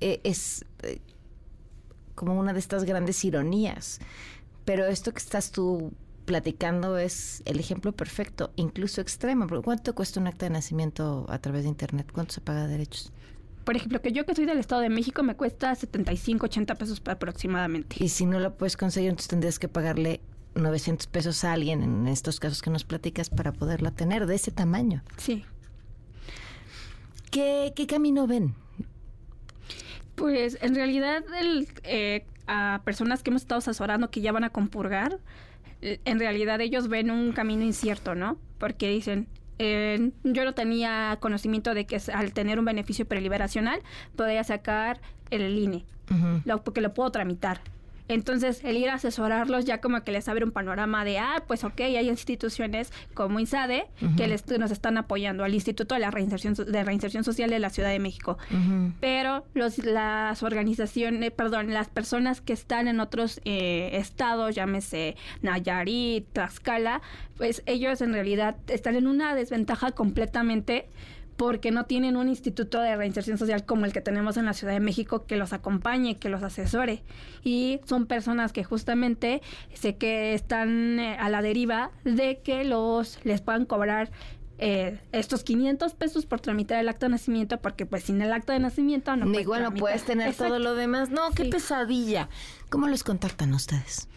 E, es eh, como una de estas grandes ironías. Pero esto que estás tú platicando es el ejemplo perfecto, incluso extremo. ¿Cuánto cuesta un acta de nacimiento a través de Internet? ¿Cuánto se paga de derechos? Por ejemplo, que yo que soy del Estado de México me cuesta 75, 80 pesos aproximadamente. Y si no lo puedes conseguir, entonces tendrías que pagarle 900 pesos a alguien en estos casos que nos platicas para poderla tener de ese tamaño. Sí. ¿Qué, camino ven? Pues en realidad el, eh, a personas que hemos estado asesorando que ya van a compurgar, eh, en realidad ellos ven un camino incierto, ¿no? Porque dicen, eh, yo no tenía conocimiento de que al tener un beneficio preliberacional podía sacar el INE, porque lo puedo tramitar. Entonces, el ir a asesorarlos ya como que les abre un panorama de, ah, pues ok, hay instituciones como INSADE que les, nos están apoyando, al Instituto de la Reinserción, de Reinserción Social de la Ciudad de México. Pero los, las organizaciones, perdón, las personas que están en otros eh, estados, llámese Nayarit, Tlaxcala, pues ellos en realidad están en una desventaja completamente porque no tienen un instituto de reinserción social como el que tenemos en la Ciudad de México que los acompañe, que los asesore. Y son personas que justamente sé que están eh, a la deriva de que los les puedan cobrar eh, estos 500 pesos por tramitar el acta de nacimiento, porque pues sin el acta de nacimiento no puedes Igual no puedes tener todo lo demás. No, qué pesadilla. ¿Cómo los contactan ustedes?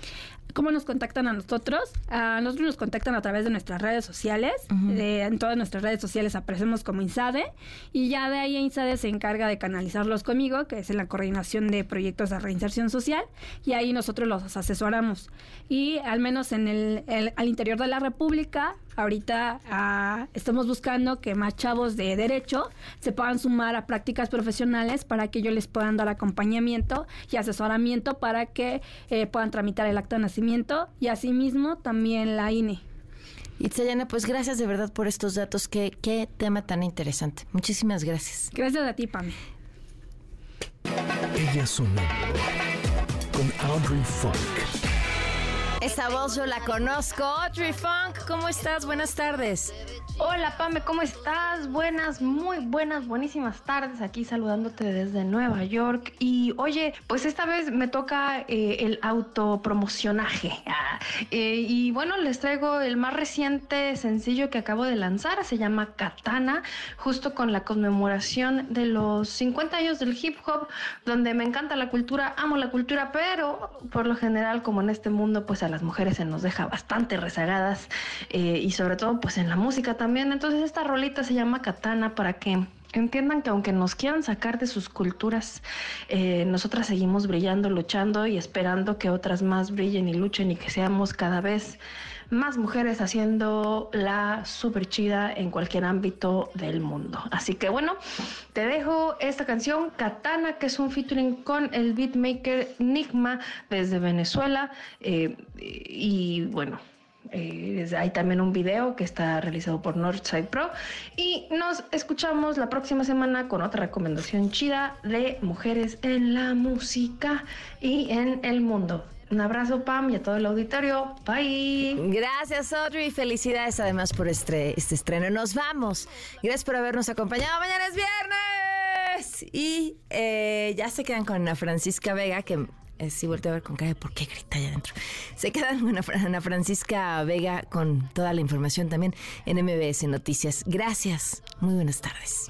¿Cómo nos contactan a nosotros? A nosotros nos contactan a través de nuestras redes sociales. en todas nuestras redes sociales aparecemos como INSADE. Y ya de ahí INSADE se encarga de canalizarlos conmigo, que es en la coordinación de proyectos de reinserción social. Y ahí nosotros los asesoramos. Y al menos en el, al interior de la República, ahorita ah, estamos buscando que más chavos de derecho se puedan sumar a prácticas profesionales para que ellos les puedan dar acompañamiento y asesoramiento para que eh, puedan tramitar el acta de nacimiento y asimismo también la INE. Itzayana, pues gracias de verdad por estos datos. Qué, qué tema tan interesante. Muchísimas gracias. Gracias a ti, Pam. Ella sonó con Audrey Funk. Esa voz yo la conozco. Audrey Funk, ¿cómo estás? Buenas tardes. Hola Pame, ¿cómo estás? Buenas, muy buenas, buenísimas tardes aquí saludándote desde Nueva York. Y oye, pues esta vez me toca eh, el autopromocionaje. Ah, eh, y bueno, les traigo el más reciente sencillo que acabo de lanzar, se llama Katana, justo con la conmemoración de los 50 años del hip hop, donde me encanta la cultura, amo la cultura, pero por lo general, como en este mundo, pues a las mujeres se nos deja bastante rezagadas eh, y sobre todo pues en la música también. Entonces esta rolita se llama Katana para que entiendan que aunque nos quieran sacar de sus culturas, eh, nosotras seguimos brillando, luchando y esperando que otras más brillen y luchen y que seamos cada vez más mujeres haciendo la super chida en cualquier ámbito del mundo. Así que bueno, te dejo esta canción Katana, que es un featuring con el beatmaker Nigma desde Venezuela. Eh, y bueno, Eh, hay también un video que está realizado por Northside Pro. Y nos escuchamos la próxima semana con otra recomendación chida de mujeres en la música y en el mundo. Un abrazo, Pam, y a todo el auditorio. Bye. Gracias, Audrey. Felicidades además por este, este estreno. Nos vamos. Gracias por habernos acompañado. Mañana es viernes. Y eh, ya se quedan con Ana Francisca Vega, que eh, sí vuelto a ver con cara de por qué grita allá adentro. Se quedan con Ana Francisca Vega con toda la información también en MBS Noticias. Gracias. Muy buenas tardes.